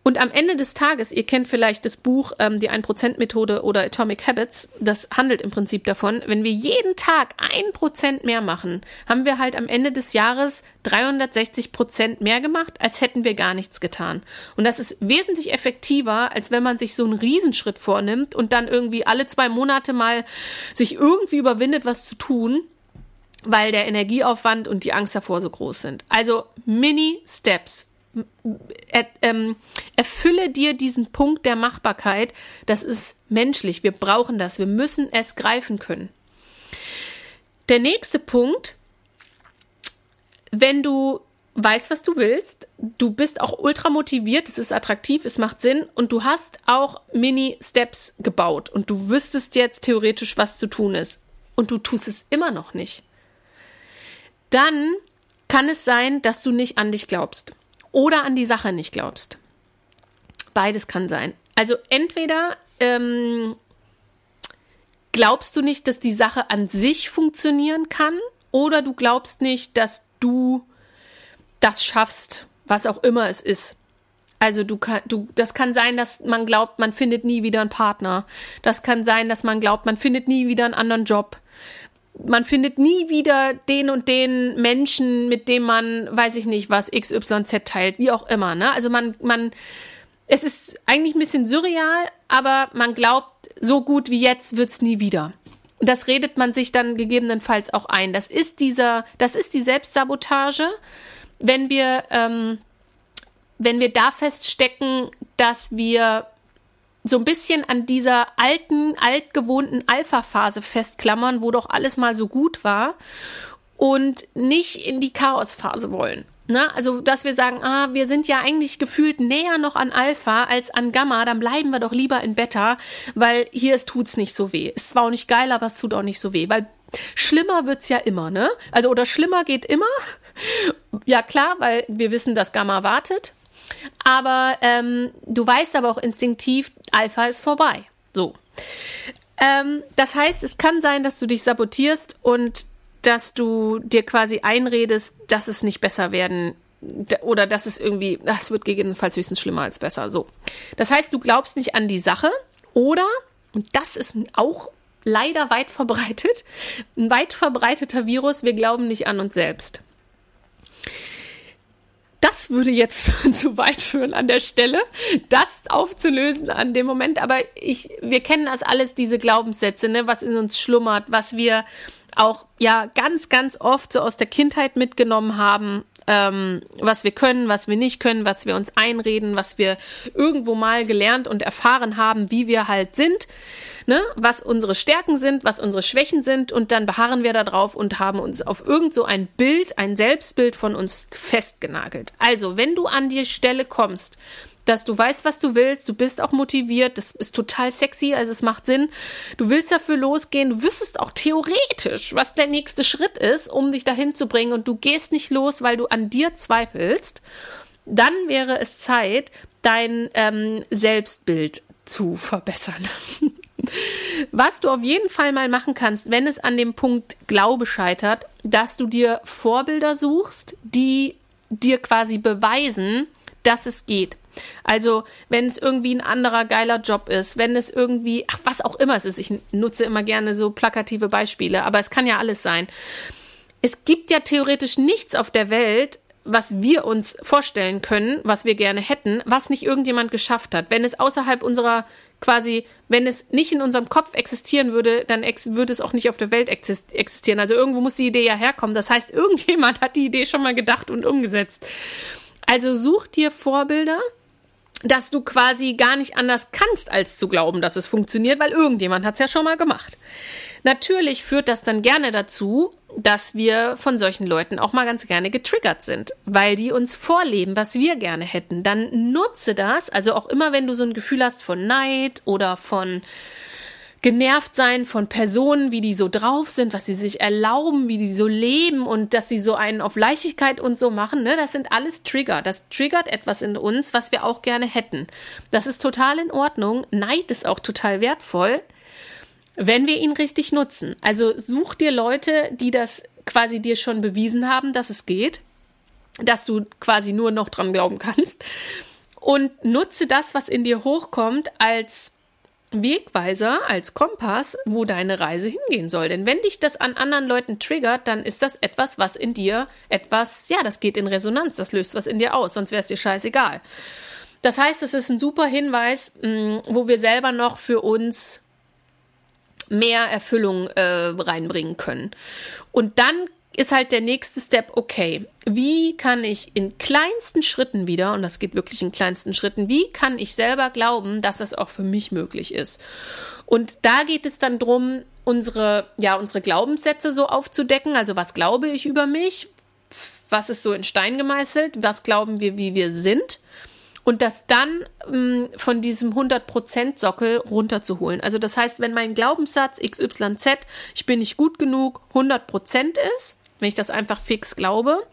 Und am Ende des Tages, ihr kennt vielleicht das Buch ähm, Die 1%-Methode oder Atomic Habits, das handelt im Prinzip davon, wenn wir jeden Tag ein Prozent mehr machen, haben wir halt am Ende des Jahres 360 Prozent mehr gemacht, als hätten wir gar nichts getan. Und das ist wesentlich effektiver, als wenn man sich so einen Riesenschritt vornimmt und dann irgendwie alle zwei Monate mal sich irgendwie überwindet, was zu tun weil der Energieaufwand und die Angst davor so groß sind. Also Mini-Steps er, ähm, erfülle dir diesen Punkt der Machbarkeit. Das ist menschlich. Wir brauchen das. Wir müssen es greifen können. Der nächste Punkt, wenn du weißt, was du willst, du bist auch ultra motiviert, es ist attraktiv, es macht Sinn und du hast auch Mini-Steps gebaut und du wüsstest jetzt theoretisch, was zu tun ist und du tust es immer noch nicht, dann kann es sein, dass du nicht an dich glaubst oder an die Sache nicht glaubst. Beides kann sein. Also entweder ähm, glaubst du nicht, dass die Sache an sich funktionieren kann, oder du glaubst nicht, dass du das schaffst, was auch immer es ist. Also du du, das kann sein, dass man glaubt, man findet nie wieder einen Partner. Das kann sein, dass man glaubt, man findet nie wieder einen anderen Job. Man findet nie wieder den und den Menschen, mit dem man, weiß ich nicht, was XYZ teilt, wie auch immer. Ne? Also man, man, es ist eigentlich ein bisschen surreal, aber man glaubt, so gut wie jetzt wird's nie wieder. Und das redet man sich dann gegebenenfalls auch ein. Das ist dieser, das ist die Selbstsabotage, wenn wir ähm, wenn wir da feststecken, dass wir so ein bisschen an dieser alten, altgewohnten Alpha-Phase festklammern, wo doch alles mal so gut war und nicht in die Chaos-Phase wollen. Ne? Also, dass wir sagen, ah, wir sind ja eigentlich gefühlt näher noch an Alpha als an Gamma, dann bleiben wir doch lieber in Beta, weil hier es nicht so weh. Ist zwar auch nicht geil, aber es tut auch nicht so weh, weil schlimmer wird es ja immer, ne? Also, oder schlimmer geht immer. Ja, klar, weil wir wissen, dass Gamma wartet. Aber ähm, du weißt aber auch instinktiv, Alpha ist vorbei. So. Ähm, das heißt, es kann sein, dass du dich sabotierst und dass du dir quasi einredest, dass es nicht besser werden oder dass es irgendwie, das wird gegebenenfalls höchstens schlimmer als besser. So. Das heißt, du glaubst nicht an die Sache oder, und das ist auch leider weit verbreitet, ein weit verbreiteter Virus, wir glauben nicht an uns selbst das würde jetzt zu weit führen an der Stelle, das aufzulösen an dem Moment. Aber ich, wir kennen das alles, diese Glaubenssätze, ne, was in uns schlummert, was wir auch ja ganz, ganz oft so aus der Kindheit mitgenommen haben, ähm, was wir können, was wir nicht können, was wir uns einreden, was wir irgendwo mal gelernt und erfahren haben, wie wir halt sind, ne? was unsere Stärken sind, was unsere Schwächen sind und dann beharren wir da drauf und haben uns auf irgend so ein Bild, ein Selbstbild von uns festgenagelt. Also, wenn du an die Stelle kommst, dass du weißt, was du willst, du bist auch motiviert, das ist total sexy, also es macht Sinn. Du willst dafür losgehen, du wüsstest auch theoretisch, was der nächste Schritt ist, um dich dahin zu bringen und du gehst nicht los, weil du an dir zweifelst, dann wäre es Zeit, dein ähm, Selbstbild zu verbessern. Was du auf jeden Fall mal machen kannst, wenn es an dem Punkt Glaube scheitert, dass du dir Vorbilder suchst, die dir quasi beweisen, dass es geht. Also, wenn es irgendwie ein anderer geiler Job ist, wenn es irgendwie, ach, was auch immer es ist, ich nutze immer gerne so plakative Beispiele, aber es kann ja alles sein. Es gibt ja theoretisch nichts auf der Welt, was wir uns vorstellen können, was wir gerne hätten, was nicht irgendjemand geschafft hat. Wenn es außerhalb unserer quasi, wenn es nicht in unserem Kopf existieren würde, dann ex würde es auch nicht auf der Welt existieren. Also irgendwo muss die Idee ja herkommen. Das heißt, irgendjemand hat die Idee schon mal gedacht und umgesetzt. Also such dir Vorbilder, dass du quasi gar nicht anders kannst, als zu glauben, dass es funktioniert, weil irgendjemand hat es ja schon mal gemacht. Natürlich führt das dann gerne dazu, dass wir von solchen Leuten auch mal ganz gerne getriggert sind, weil die uns vorleben, was wir gerne hätten. Dann nutze das, also auch immer, wenn du so ein Gefühl hast von Neid oder von genervt sein von Personen, wie die so drauf sind, was sie sich erlauben, wie die so leben und dass sie so einen auf Leichtigkeit und so machen, ne? Das sind alles Trigger. Das triggert etwas in uns, was wir auch gerne hätten. Das ist total in Ordnung. Neid ist auch total wertvoll, wenn wir ihn richtig nutzen. Also such dir Leute, die das quasi dir schon bewiesen haben, dass es geht, dass du quasi nur noch dran glauben kannst und nutze das, was in dir hochkommt, als Wegweiser, als Kompass, wo deine Reise hingehen soll. Denn wenn dich das an anderen Leuten triggert, dann ist das etwas, was in dir etwas, ja, das geht in Resonanz, das löst was in dir aus, sonst wäre es dir scheißegal. Das heißt, es ist ein super Hinweis, mm, wo wir selber noch für uns mehr Erfüllung äh, reinbringen können. Und dann ist halt der nächste Step, okay, wie kann ich in kleinsten Schritten wieder, und das geht wirklich in kleinsten Schritten, wie kann ich selber glauben, dass das auch für mich möglich ist? Und da geht es dann drum, unsere, ja, unsere Glaubenssätze so aufzudecken. Also was glaube ich über mich? Was ist so in Stein gemeißelt? Was glauben wir, wie wir sind? Und das dann ähm, von diesem 100%-Sockel runterzuholen. Also das heißt, wenn mein Glaubenssatz XYZ, ich bin nicht gut genug, 100% ist, wenn ich das einfach fix glaube,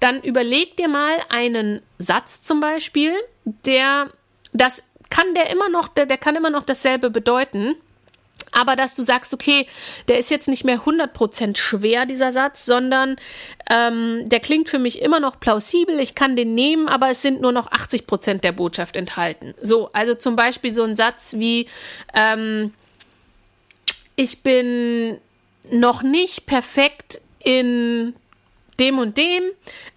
dann überleg dir mal einen Satz zum Beispiel, der, das kann der immer noch, der, der kann immer noch dasselbe bedeuten, aber dass du sagst, okay, der ist jetzt nicht mehr 100% schwer, dieser Satz, sondern ähm, der klingt für mich immer noch plausibel, ich kann den nehmen, aber es sind nur noch 80% der Botschaft enthalten. So, also zum Beispiel so ein Satz wie, ähm, ich bin noch nicht perfekt in dem und dem,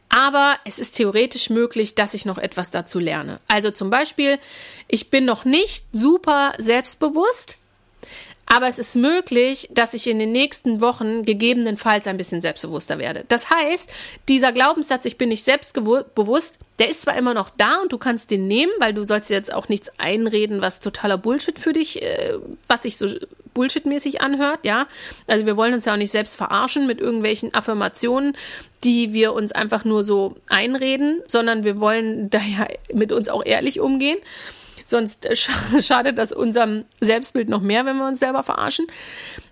aber es ist theoretisch möglich, dass ich noch etwas dazu lerne. Also zum Beispiel, ich bin noch nicht super selbstbewusst, aber es ist möglich, dass ich in den nächsten Wochen gegebenenfalls ein bisschen selbstbewusster werde. Das heißt, dieser Glaubenssatz, ich bin nicht selbstbewusst, der ist zwar immer noch da und du kannst den nehmen, weil du sollst jetzt auch nichts einreden, was totaler Bullshit für dich, äh, was sich so Bullshit-mäßig anhört, ja. Also wir wollen uns ja auch nicht selbst verarschen mit irgendwelchen Affirmationen, die wir uns einfach nur so einreden, sondern wir wollen daher mit uns auch ehrlich umgehen. Sonst schadet das unserem Selbstbild noch mehr, wenn wir uns selber verarschen.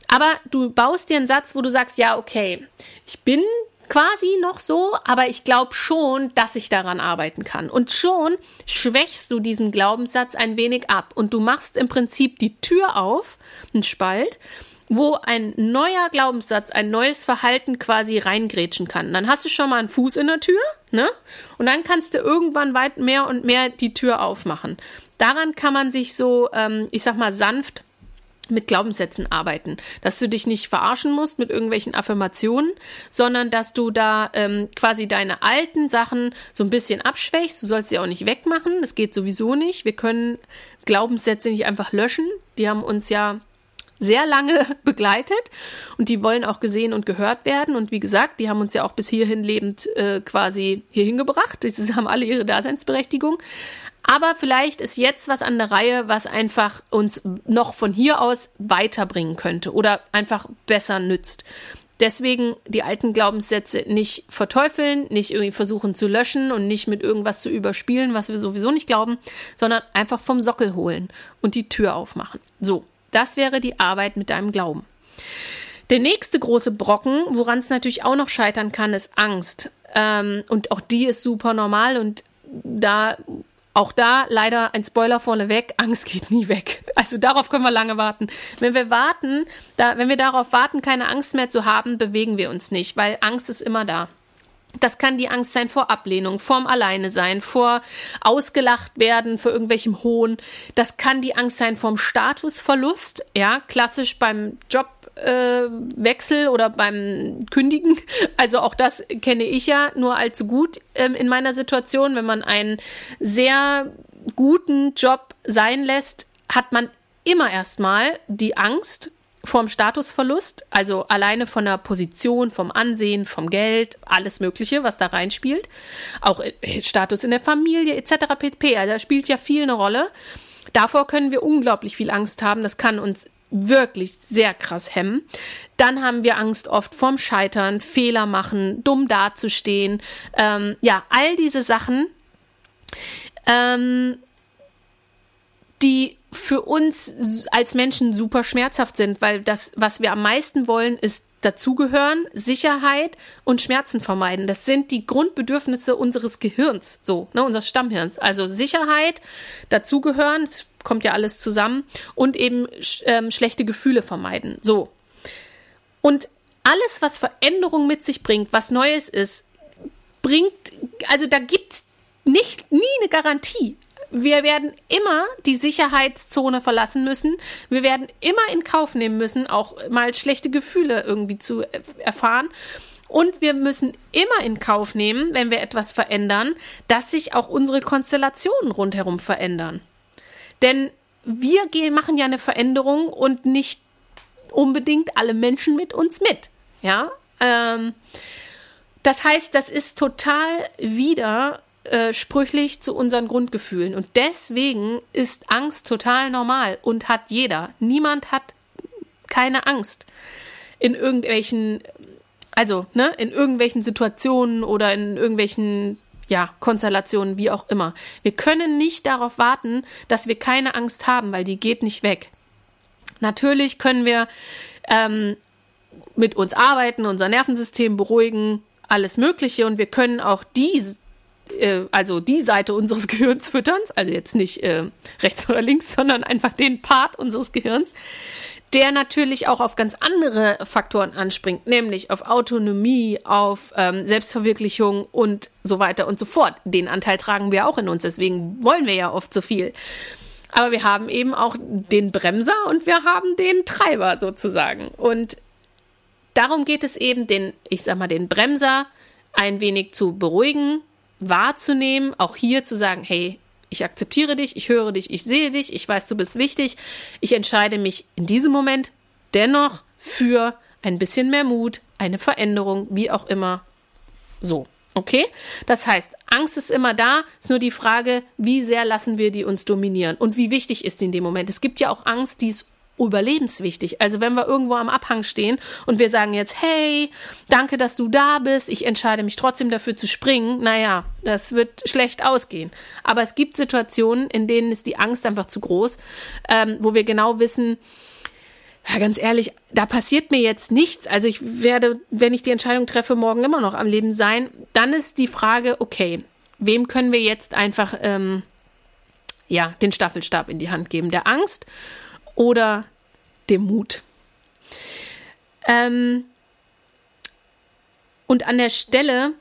Aber du baust dir einen Satz, wo du sagst, ja, okay, ich bin quasi noch so, aber ich glaube schon, dass ich daran arbeiten kann. Und schon schwächst du diesen Glaubenssatz ein wenig ab und du machst im Prinzip die Tür auf, einen Spalt, wo ein neuer Glaubenssatz, ein neues Verhalten quasi reingrätschen kann. Dann hast du schon mal einen Fuß in der Tür, ne? Und dann kannst du irgendwann weit mehr und mehr die Tür aufmachen. Daran kann man sich so, ähm, ich sag mal, sanft mit Glaubenssätzen arbeiten, dass du dich nicht verarschen musst mit irgendwelchen Affirmationen, sondern dass du da ähm, quasi deine alten Sachen so ein bisschen abschwächst. Du sollst sie auch nicht wegmachen, das geht sowieso nicht. Wir können Glaubenssätze nicht einfach löschen. Die haben uns ja sehr lange begleitet und die wollen auch gesehen und gehört werden. Und wie gesagt, die haben uns ja auch bis hierhin lebend äh, quasi hierhin gebracht. Sie haben alle ihre Daseinsberechtigung. Aber vielleicht ist jetzt was an der Reihe, was einfach uns noch von hier aus weiterbringen könnte oder einfach besser nützt. Deswegen die alten Glaubenssätze nicht verteufeln, nicht irgendwie versuchen zu löschen und nicht mit irgendwas zu überspielen, was wir sowieso nicht glauben, sondern einfach vom Sockel holen und die Tür aufmachen. So, das wäre die Arbeit mit deinem Glauben. Der nächste große Brocken, woran es natürlich auch noch scheitern kann, ist Angst. Ähm, und auch die ist super normal und da auch da leider ein Spoiler vorneweg, Angst geht nie weg. Also darauf können wir lange warten. Wenn wir warten, da, wenn wir darauf warten, keine Angst mehr zu haben, bewegen wir uns nicht, weil Angst ist immer da. Das kann die Angst sein vor Ablehnung, vorm Alleine sein, vor ausgelacht werden, vor irgendwelchem Hohn. Das kann die Angst sein vorm Statusverlust, ja, klassisch beim Jobwechsel äh, oder beim Kündigen. Also auch das kenne ich ja nur allzu gut ähm, in meiner Situation. Wenn man einen sehr guten Job sein lässt, hat man immer erstmal die Angst, vom Statusverlust, also alleine von der Position, vom Ansehen, vom Geld, alles Mögliche, was da reinspielt. Auch äh, Status in der Familie etc. pp. Also da spielt ja viel eine Rolle. Davor können wir unglaublich viel Angst haben. Das kann uns wirklich sehr krass hemmen. Dann haben wir Angst oft vorm Scheitern, Fehler machen, dumm dazustehen. Ähm, ja, all diese Sachen, ähm, die für uns als Menschen super schmerzhaft sind, weil das, was wir am meisten wollen, ist dazugehören, Sicherheit und Schmerzen vermeiden. Das sind die Grundbedürfnisse unseres Gehirns, so, ne, unseres Stammhirns. Also Sicherheit, dazugehören, es kommt ja alles zusammen und eben ähm, schlechte Gefühle vermeiden. So. Und alles, was Veränderung mit sich bringt, was Neues ist, bringt, also da gibt's nicht nie eine Garantie wir werden immer die Sicherheitszone verlassen müssen. Wir werden immer in Kauf nehmen müssen, auch mal schlechte Gefühle irgendwie zu erfahren. Und wir müssen immer in Kauf nehmen, wenn wir etwas verändern, dass sich auch unsere Konstellationen rundherum verändern. Denn wir gehen, machen ja eine Veränderung und nicht unbedingt alle Menschen mit uns mit. Ja, ähm, das heißt, das ist total wieder widersprüchlich zu unseren Grundgefühlen. Und deswegen ist Angst total normal und hat jeder. Niemand hat keine Angst in irgendwelchen, also ne, in irgendwelchen Situationen oder in irgendwelchen ja, Konstellationen, wie auch immer. Wir können nicht darauf warten, dass wir keine Angst haben, weil die geht nicht weg. Natürlich können wir ähm, mit uns arbeiten, unser Nervensystem beruhigen, alles Mögliche und wir können auch die äh, also die Seite unseres Gehirns füttern, also jetzt nicht äh, rechts oder links, sondern einfach den Part unseres Gehirns, der natürlich auch auf ganz andere Faktoren anspringt, nämlich auf Autonomie, auf ähm, Selbstverwirklichung und so weiter und so fort. Den Anteil tragen wir auch in uns, deswegen wollen wir ja oft so viel. Aber wir haben eben auch den Bremser und wir haben den Treiber sozusagen. Und darum geht es eben, den, ich sag mal, den Bremser ein wenig zu beruhigen, wahrzunehmen, auch hier zu sagen, hey, ich akzeptiere dich, ich höre dich, ich sehe dich, ich weiß, du bist wichtig. Ich entscheide mich in diesem Moment dennoch für ein bisschen mehr Mut, eine Veränderung, wie auch immer. So, okay? Das heißt, Angst ist immer da, ist nur die Frage, wie sehr lassen wir die uns dominieren und wie wichtig ist die in dem Moment. Es gibt ja auch Angst, die ist überlebenswichtig. Also wenn wir irgendwo am Abhang stehen und wir sagen jetzt, hey, danke, dass du da bist, ich entscheide mich trotzdem dafür zu springen, naja, das wird schlecht ausgehen. Aber es gibt Situationen, in denen ist die Angst einfach zu groß, ähm, wo wir genau wissen, ja, ganz ehrlich, da passiert mir jetzt nichts. Also ich werde, wenn ich die Entscheidung treffe, morgen immer noch am Leben sein. Dann ist die Frage, okay, wem können wir jetzt einfach ähm, ja den Staffelstab in die Hand geben? Der Angst oder dem Mut. Ähm, und an der Stelle,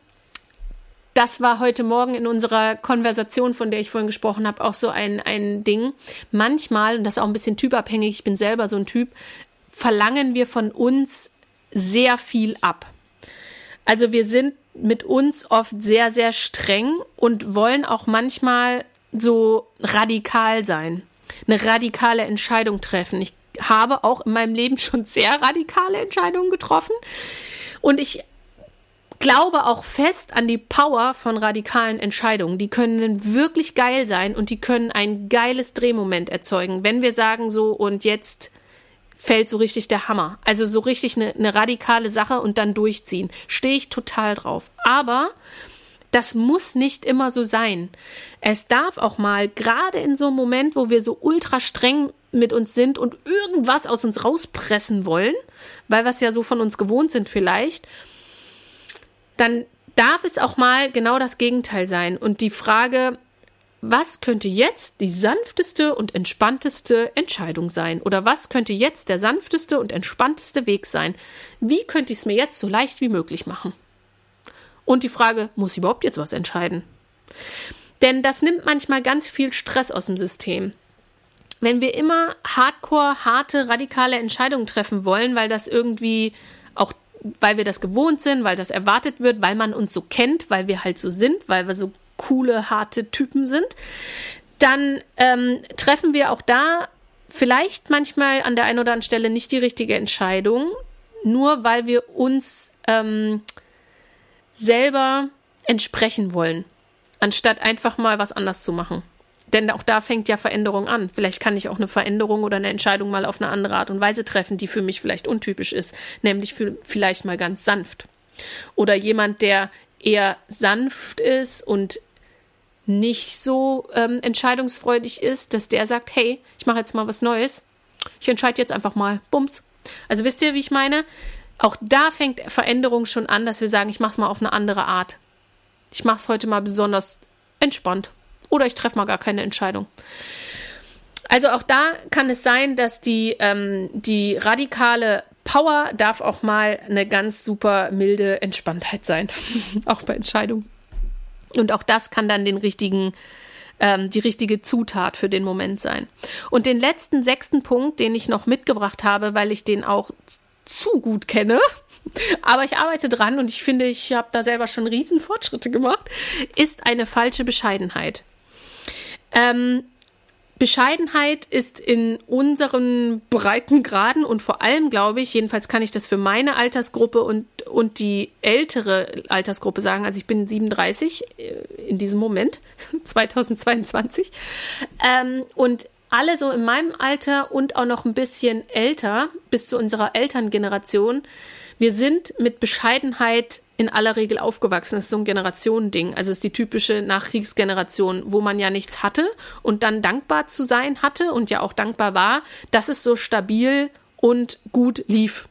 das war heute Morgen in unserer Konversation, von der ich vorhin gesprochen habe, auch so ein, ein Ding. Manchmal, und das ist auch ein bisschen typabhängig, ich bin selber so ein Typ, verlangen wir von uns sehr viel ab. Also wir sind mit uns oft sehr, sehr streng und wollen auch manchmal so radikal sein eine radikale Entscheidung treffen. Ich habe auch in meinem Leben schon sehr radikale Entscheidungen getroffen. Und ich glaube auch fest an die Power von radikalen Entscheidungen. Die können wirklich geil sein und die können ein geiles Drehmoment erzeugen, wenn wir sagen so und jetzt fällt so richtig der Hammer. Also so richtig eine, eine radikale Sache und dann durchziehen. Stehe ich total drauf. Aber das muss nicht immer so sein. Es darf auch mal, gerade in so einem Moment, wo wir so ultra streng mit uns sind und irgendwas aus uns rauspressen wollen, weil wir es ja so von uns gewohnt sind vielleicht, dann darf es auch mal genau das Gegenteil sein. Und die Frage, was könnte jetzt die sanfteste und entspannteste Entscheidung sein? Oder was könnte jetzt der sanfteste und entspannteste Weg sein? Wie könnte ich es mir jetzt so leicht wie möglich machen? Und die Frage, muss ich überhaupt jetzt was entscheiden? Denn das nimmt manchmal ganz viel Stress aus dem System. Wenn wir immer hardcore, harte, radikale Entscheidungen treffen wollen, weil das irgendwie auch, weil wir das gewohnt sind, weil das erwartet wird, weil man uns so kennt, weil wir halt so sind, weil wir so coole, harte Typen sind, dann ähm, treffen wir auch da vielleicht manchmal an der einen oder anderen Stelle nicht die richtige Entscheidung, nur weil wir uns ähm, selber entsprechen wollen, anstatt einfach mal was anders zu machen. Denn auch da fängt ja Veränderung an. Vielleicht kann ich auch eine Veränderung oder eine Entscheidung mal auf eine andere Art und Weise treffen, die für mich vielleicht untypisch ist, nämlich für, vielleicht mal ganz sanft. Oder jemand, der eher sanft ist und nicht so ähm, entscheidungsfreudig ist, dass der sagt, hey, ich mache jetzt mal was Neues. Ich entscheide jetzt einfach mal. Bums. Also wisst ihr, wie ich meine? Auch da fängt Veränderung schon an, dass wir sagen, ich mache es mal auf eine andere Art. Ich mache es heute mal besonders entspannt. Oder ich treffe mal gar keine Entscheidung. Also auch da kann es sein, dass die, ähm, die radikale Power darf auch mal eine ganz super milde Entspanntheit sein. auch bei Entscheidungen. Und auch das kann dann den richtigen, ähm, die richtige Zutat für den Moment sein. Und den letzten sechsten Punkt, den ich noch mitgebracht habe, weil ich den auch zu gut kenne. Aber ich arbeite dran und ich finde, ich habe da selber schon riesen Fortschritte gemacht, ist eine falsche Bescheidenheit. Ähm, Bescheidenheit ist in unseren breiten Graden und vor allem, glaube ich, jedenfalls kann ich das für meine Altersgruppe und, und die ältere Altersgruppe sagen, also ich bin 37 äh, in diesem Moment, 2022, ähm, und alle so in meinem Alter und auch noch ein bisschen älter, bis zu unserer Elterngeneration, wir sind mit Bescheidenheit in aller Regel aufgewachsen. Das ist so ein Generationending. Also es ist die typische Nachkriegsgeneration, wo man ja nichts hatte und dann dankbar zu sein hatte und ja auch dankbar war, dass es so stabil und gut lief.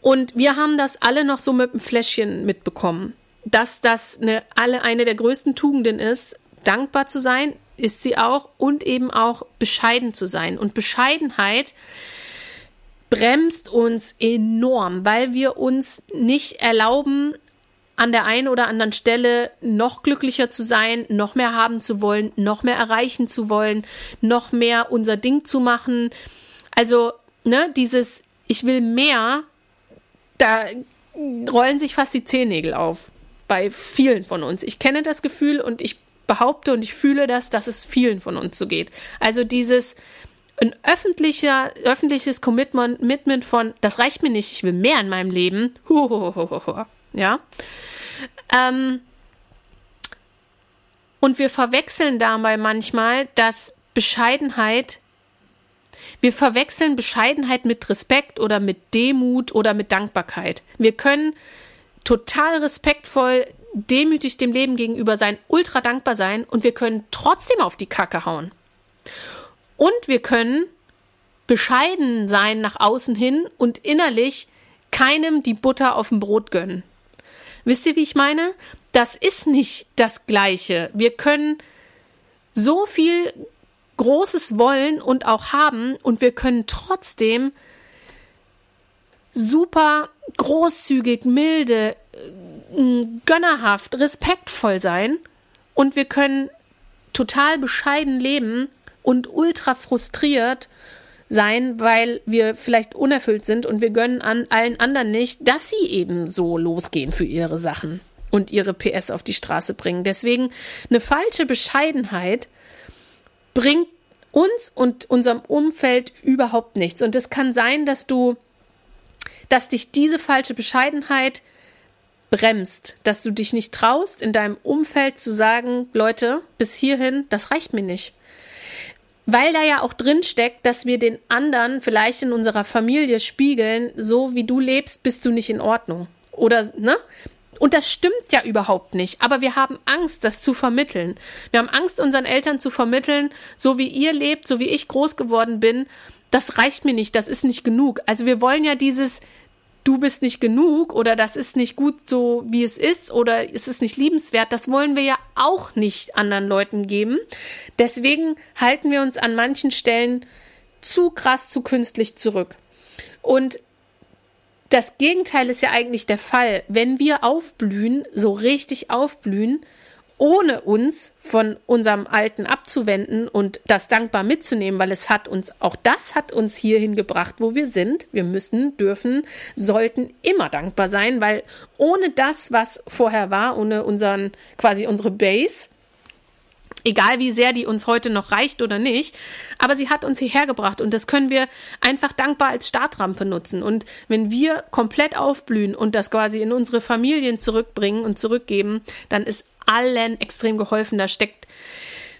Und wir haben das alle noch so mit einem Fläschchen mitbekommen, dass das eine, alle eine der größten Tugenden ist, dankbar zu sein, ist sie auch und eben auch bescheiden zu sein. Und Bescheidenheit bremst uns enorm, weil wir uns nicht erlauben, an der einen oder anderen Stelle noch glücklicher zu sein, noch mehr haben zu wollen, noch mehr erreichen zu wollen, noch mehr unser Ding zu machen. Also, ne, dieses Ich will mehr, da rollen sich fast die Zehennägel auf bei vielen von uns. Ich kenne das Gefühl und ich behaupte und ich fühle das, dass es vielen von uns so geht. Also dieses ein öffentlicher, öffentliches Commitment von, das reicht mir nicht, ich will mehr in meinem Leben. Ja. Ähm, und wir verwechseln dabei manchmal, dass Bescheidenheit, wir verwechseln Bescheidenheit mit Respekt oder mit Demut oder mit Dankbarkeit. Wir können total respektvoll, demütig dem Leben gegenüber sein, ultra dankbar sein und wir können trotzdem auf die Kacke hauen. Und wir können bescheiden sein nach außen hin und innerlich keinem die Butter auf dem Brot gönnen. Wisst ihr, wie ich meine? Das ist nicht das Gleiche. Wir können so viel Großes wollen und auch haben und wir können trotzdem super großzügig, milde, gönnerhaft, respektvoll sein und wir können total bescheiden leben und ultra frustriert sein, weil wir vielleicht unerfüllt sind und wir gönnen an allen anderen nicht, dass sie eben so losgehen für ihre Sachen und ihre PS auf die Straße bringen. Deswegen eine falsche Bescheidenheit bringt uns und unserem Umfeld überhaupt nichts. Und es kann sein, dass du, dass dich diese falsche Bescheidenheit bremst, dass du dich nicht traust, in deinem Umfeld zu sagen, Leute, bis hierhin, das reicht mir nicht weil da ja auch drin steckt, dass wir den anderen vielleicht in unserer Familie spiegeln, so wie du lebst, bist du nicht in Ordnung. Oder, ne? Und das stimmt ja überhaupt nicht. Aber wir haben Angst, das zu vermitteln. Wir haben Angst, unseren Eltern zu vermitteln, so wie ihr lebt, so wie ich groß geworden bin. Das reicht mir nicht, das ist nicht genug. Also wir wollen ja dieses, du bist nicht genug oder das ist nicht gut so, wie es ist oder es ist nicht liebenswert, das wollen wir ja auch nicht anderen Leuten geben. Deswegen halten wir uns an manchen Stellen zu krass, zu künstlich zurück. Und das Gegenteil ist ja eigentlich der Fall. Wenn wir aufblühen, so richtig aufblühen, ohne uns von unserem Alten abzuwenden und das dankbar mitzunehmen, weil es hat uns, auch das hat uns hierhin gebracht, wo wir sind. Wir müssen, dürfen, sollten immer dankbar sein, weil ohne das, was vorher war, ohne unseren, quasi unsere Base, egal wie sehr die uns heute noch reicht oder nicht, aber sie hat uns hierher gebracht und das können wir einfach dankbar als Startrampe nutzen. Und wenn wir komplett aufblühen und das quasi in unsere Familien zurückbringen und zurückgeben, dann ist allen extrem geholfen. Da steckt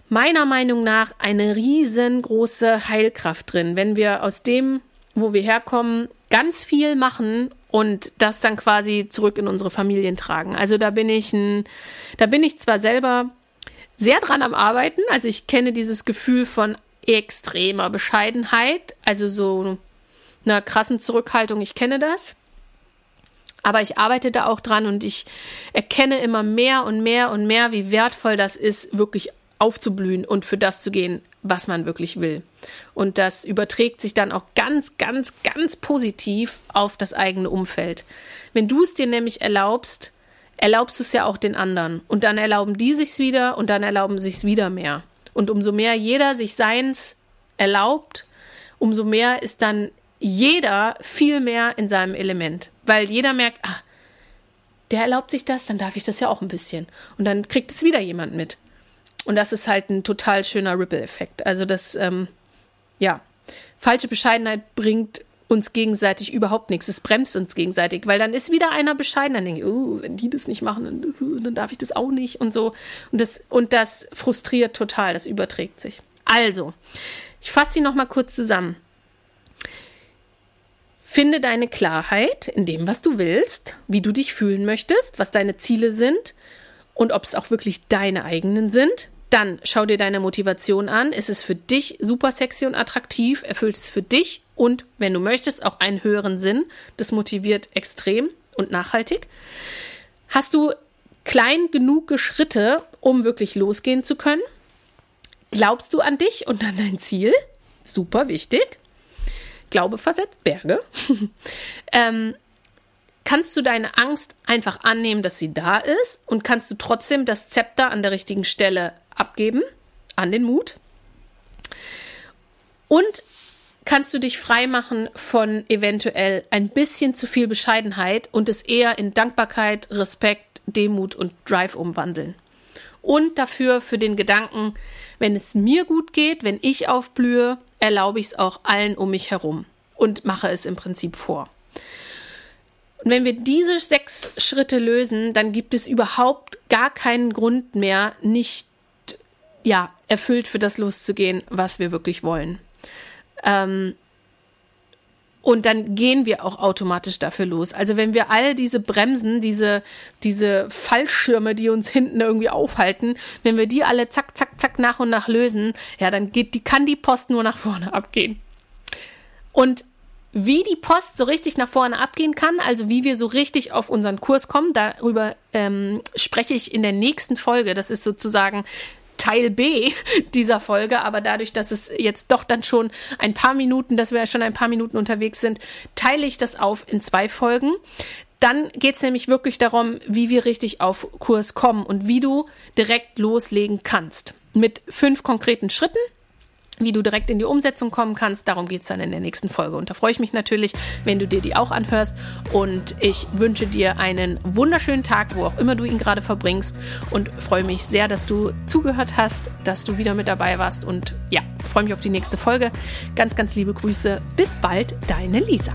meiner Meinung nach eine riesengroße Heilkraft drin, wenn wir aus dem, wo wir herkommen, ganz viel machen und das dann quasi zurück in unsere Familien tragen. Also da bin ich ein, da bin ich zwar selber sehr dran am Arbeiten, also ich kenne dieses Gefühl von extremer Bescheidenheit, also so einer krassen Zurückhaltung, ich kenne das. Aber ich arbeite da auch dran und ich erkenne immer mehr und mehr und mehr, wie wertvoll das ist, wirklich aufzublühen und für das zu gehen, was man wirklich will. Und das überträgt sich dann auch ganz, ganz, ganz positiv auf das eigene Umfeld. Wenn du es dir nämlich erlaubst, erlaubst du es ja auch den anderen. Und dann erlauben die sich's wieder und dann erlauben sich's wieder mehr. Und umso mehr jeder sich seins erlaubt, umso mehr ist dann jeder viel mehr in seinem Element weil jeder merkt, ach, der erlaubt sich das, dann darf ich das ja auch ein bisschen. Und dann kriegt es wieder jemand mit. Und das ist halt ein total schöner Ripple-Effekt. Also das, ähm, ja, falsche Bescheidenheit bringt uns gegenseitig überhaupt nichts. Es bremst uns gegenseitig, weil dann ist wieder einer bescheiden, dann denke ich, oh, wenn die das nicht machen, dann, uh, dann darf ich das auch nicht und so. Und das, und das frustriert total, das überträgt sich. Also, ich fasse sie nochmal kurz zusammen. Finde deine Klarheit in dem, was du willst, wie du dich fühlen möchtest, was deine Ziele sind und ob es auch wirklich deine eigenen sind. Dann schau dir deine Motivation an. Ist es für dich super sexy und attraktiv? Erfüllt es für dich und, wenn du möchtest, auch einen höheren Sinn? Das motiviert extrem und nachhaltig. Hast du klein genug Schritte, um wirklich losgehen zu können? Glaubst du an dich und an dein Ziel? Super wichtig. Glaube versetzt Berge. ähm, kannst du deine Angst einfach annehmen, dass sie da ist und kannst du trotzdem das Zepter an der richtigen Stelle abgeben, an den Mut? Und kannst du dich freimachen von eventuell ein bisschen zu viel Bescheidenheit und es eher in Dankbarkeit, Respekt, Demut und Drive umwandeln? Und dafür für den Gedanken, wenn es mir gut geht, wenn ich aufblühe, erlaube ich es auch allen um mich herum und mache es im Prinzip vor. Und wenn wir diese sechs Schritte lösen, dann gibt es überhaupt gar keinen Grund mehr, nicht ja, erfüllt für das loszugehen, was wir wirklich wollen. Ähm, und dann gehen wir auch automatisch dafür los. Also wenn wir all diese Bremsen, diese, diese Fallschirme, die uns hinten irgendwie aufhalten, wenn wir die alle zack, zack, zack nach und nach lösen, ja, dann geht die, kann die Post nur nach vorne abgehen. Und wie die Post so richtig nach vorne abgehen kann, also wie wir so richtig auf unseren Kurs kommen, darüber ähm, spreche ich in der nächsten Folge. Das ist sozusagen Teil B dieser Folge, aber dadurch, dass es jetzt doch dann schon ein paar Minuten, dass wir schon ein paar Minuten unterwegs sind, teile ich das auf in zwei Folgen. Dann geht es nämlich wirklich darum, wie wir richtig auf Kurs kommen und wie du direkt loslegen kannst. Mit fünf konkreten Schritten wie du direkt in die Umsetzung kommen kannst. Darum geht es dann in der nächsten Folge. Und da freue ich mich natürlich, wenn du dir die auch anhörst. Und ich wünsche dir einen wunderschönen Tag, wo auch immer du ihn gerade verbringst. Und freue mich sehr, dass du zugehört hast, dass du wieder mit dabei warst. Und ja, freue mich auf die nächste Folge. Ganz, ganz liebe Grüße. Bis bald, deine Lisa.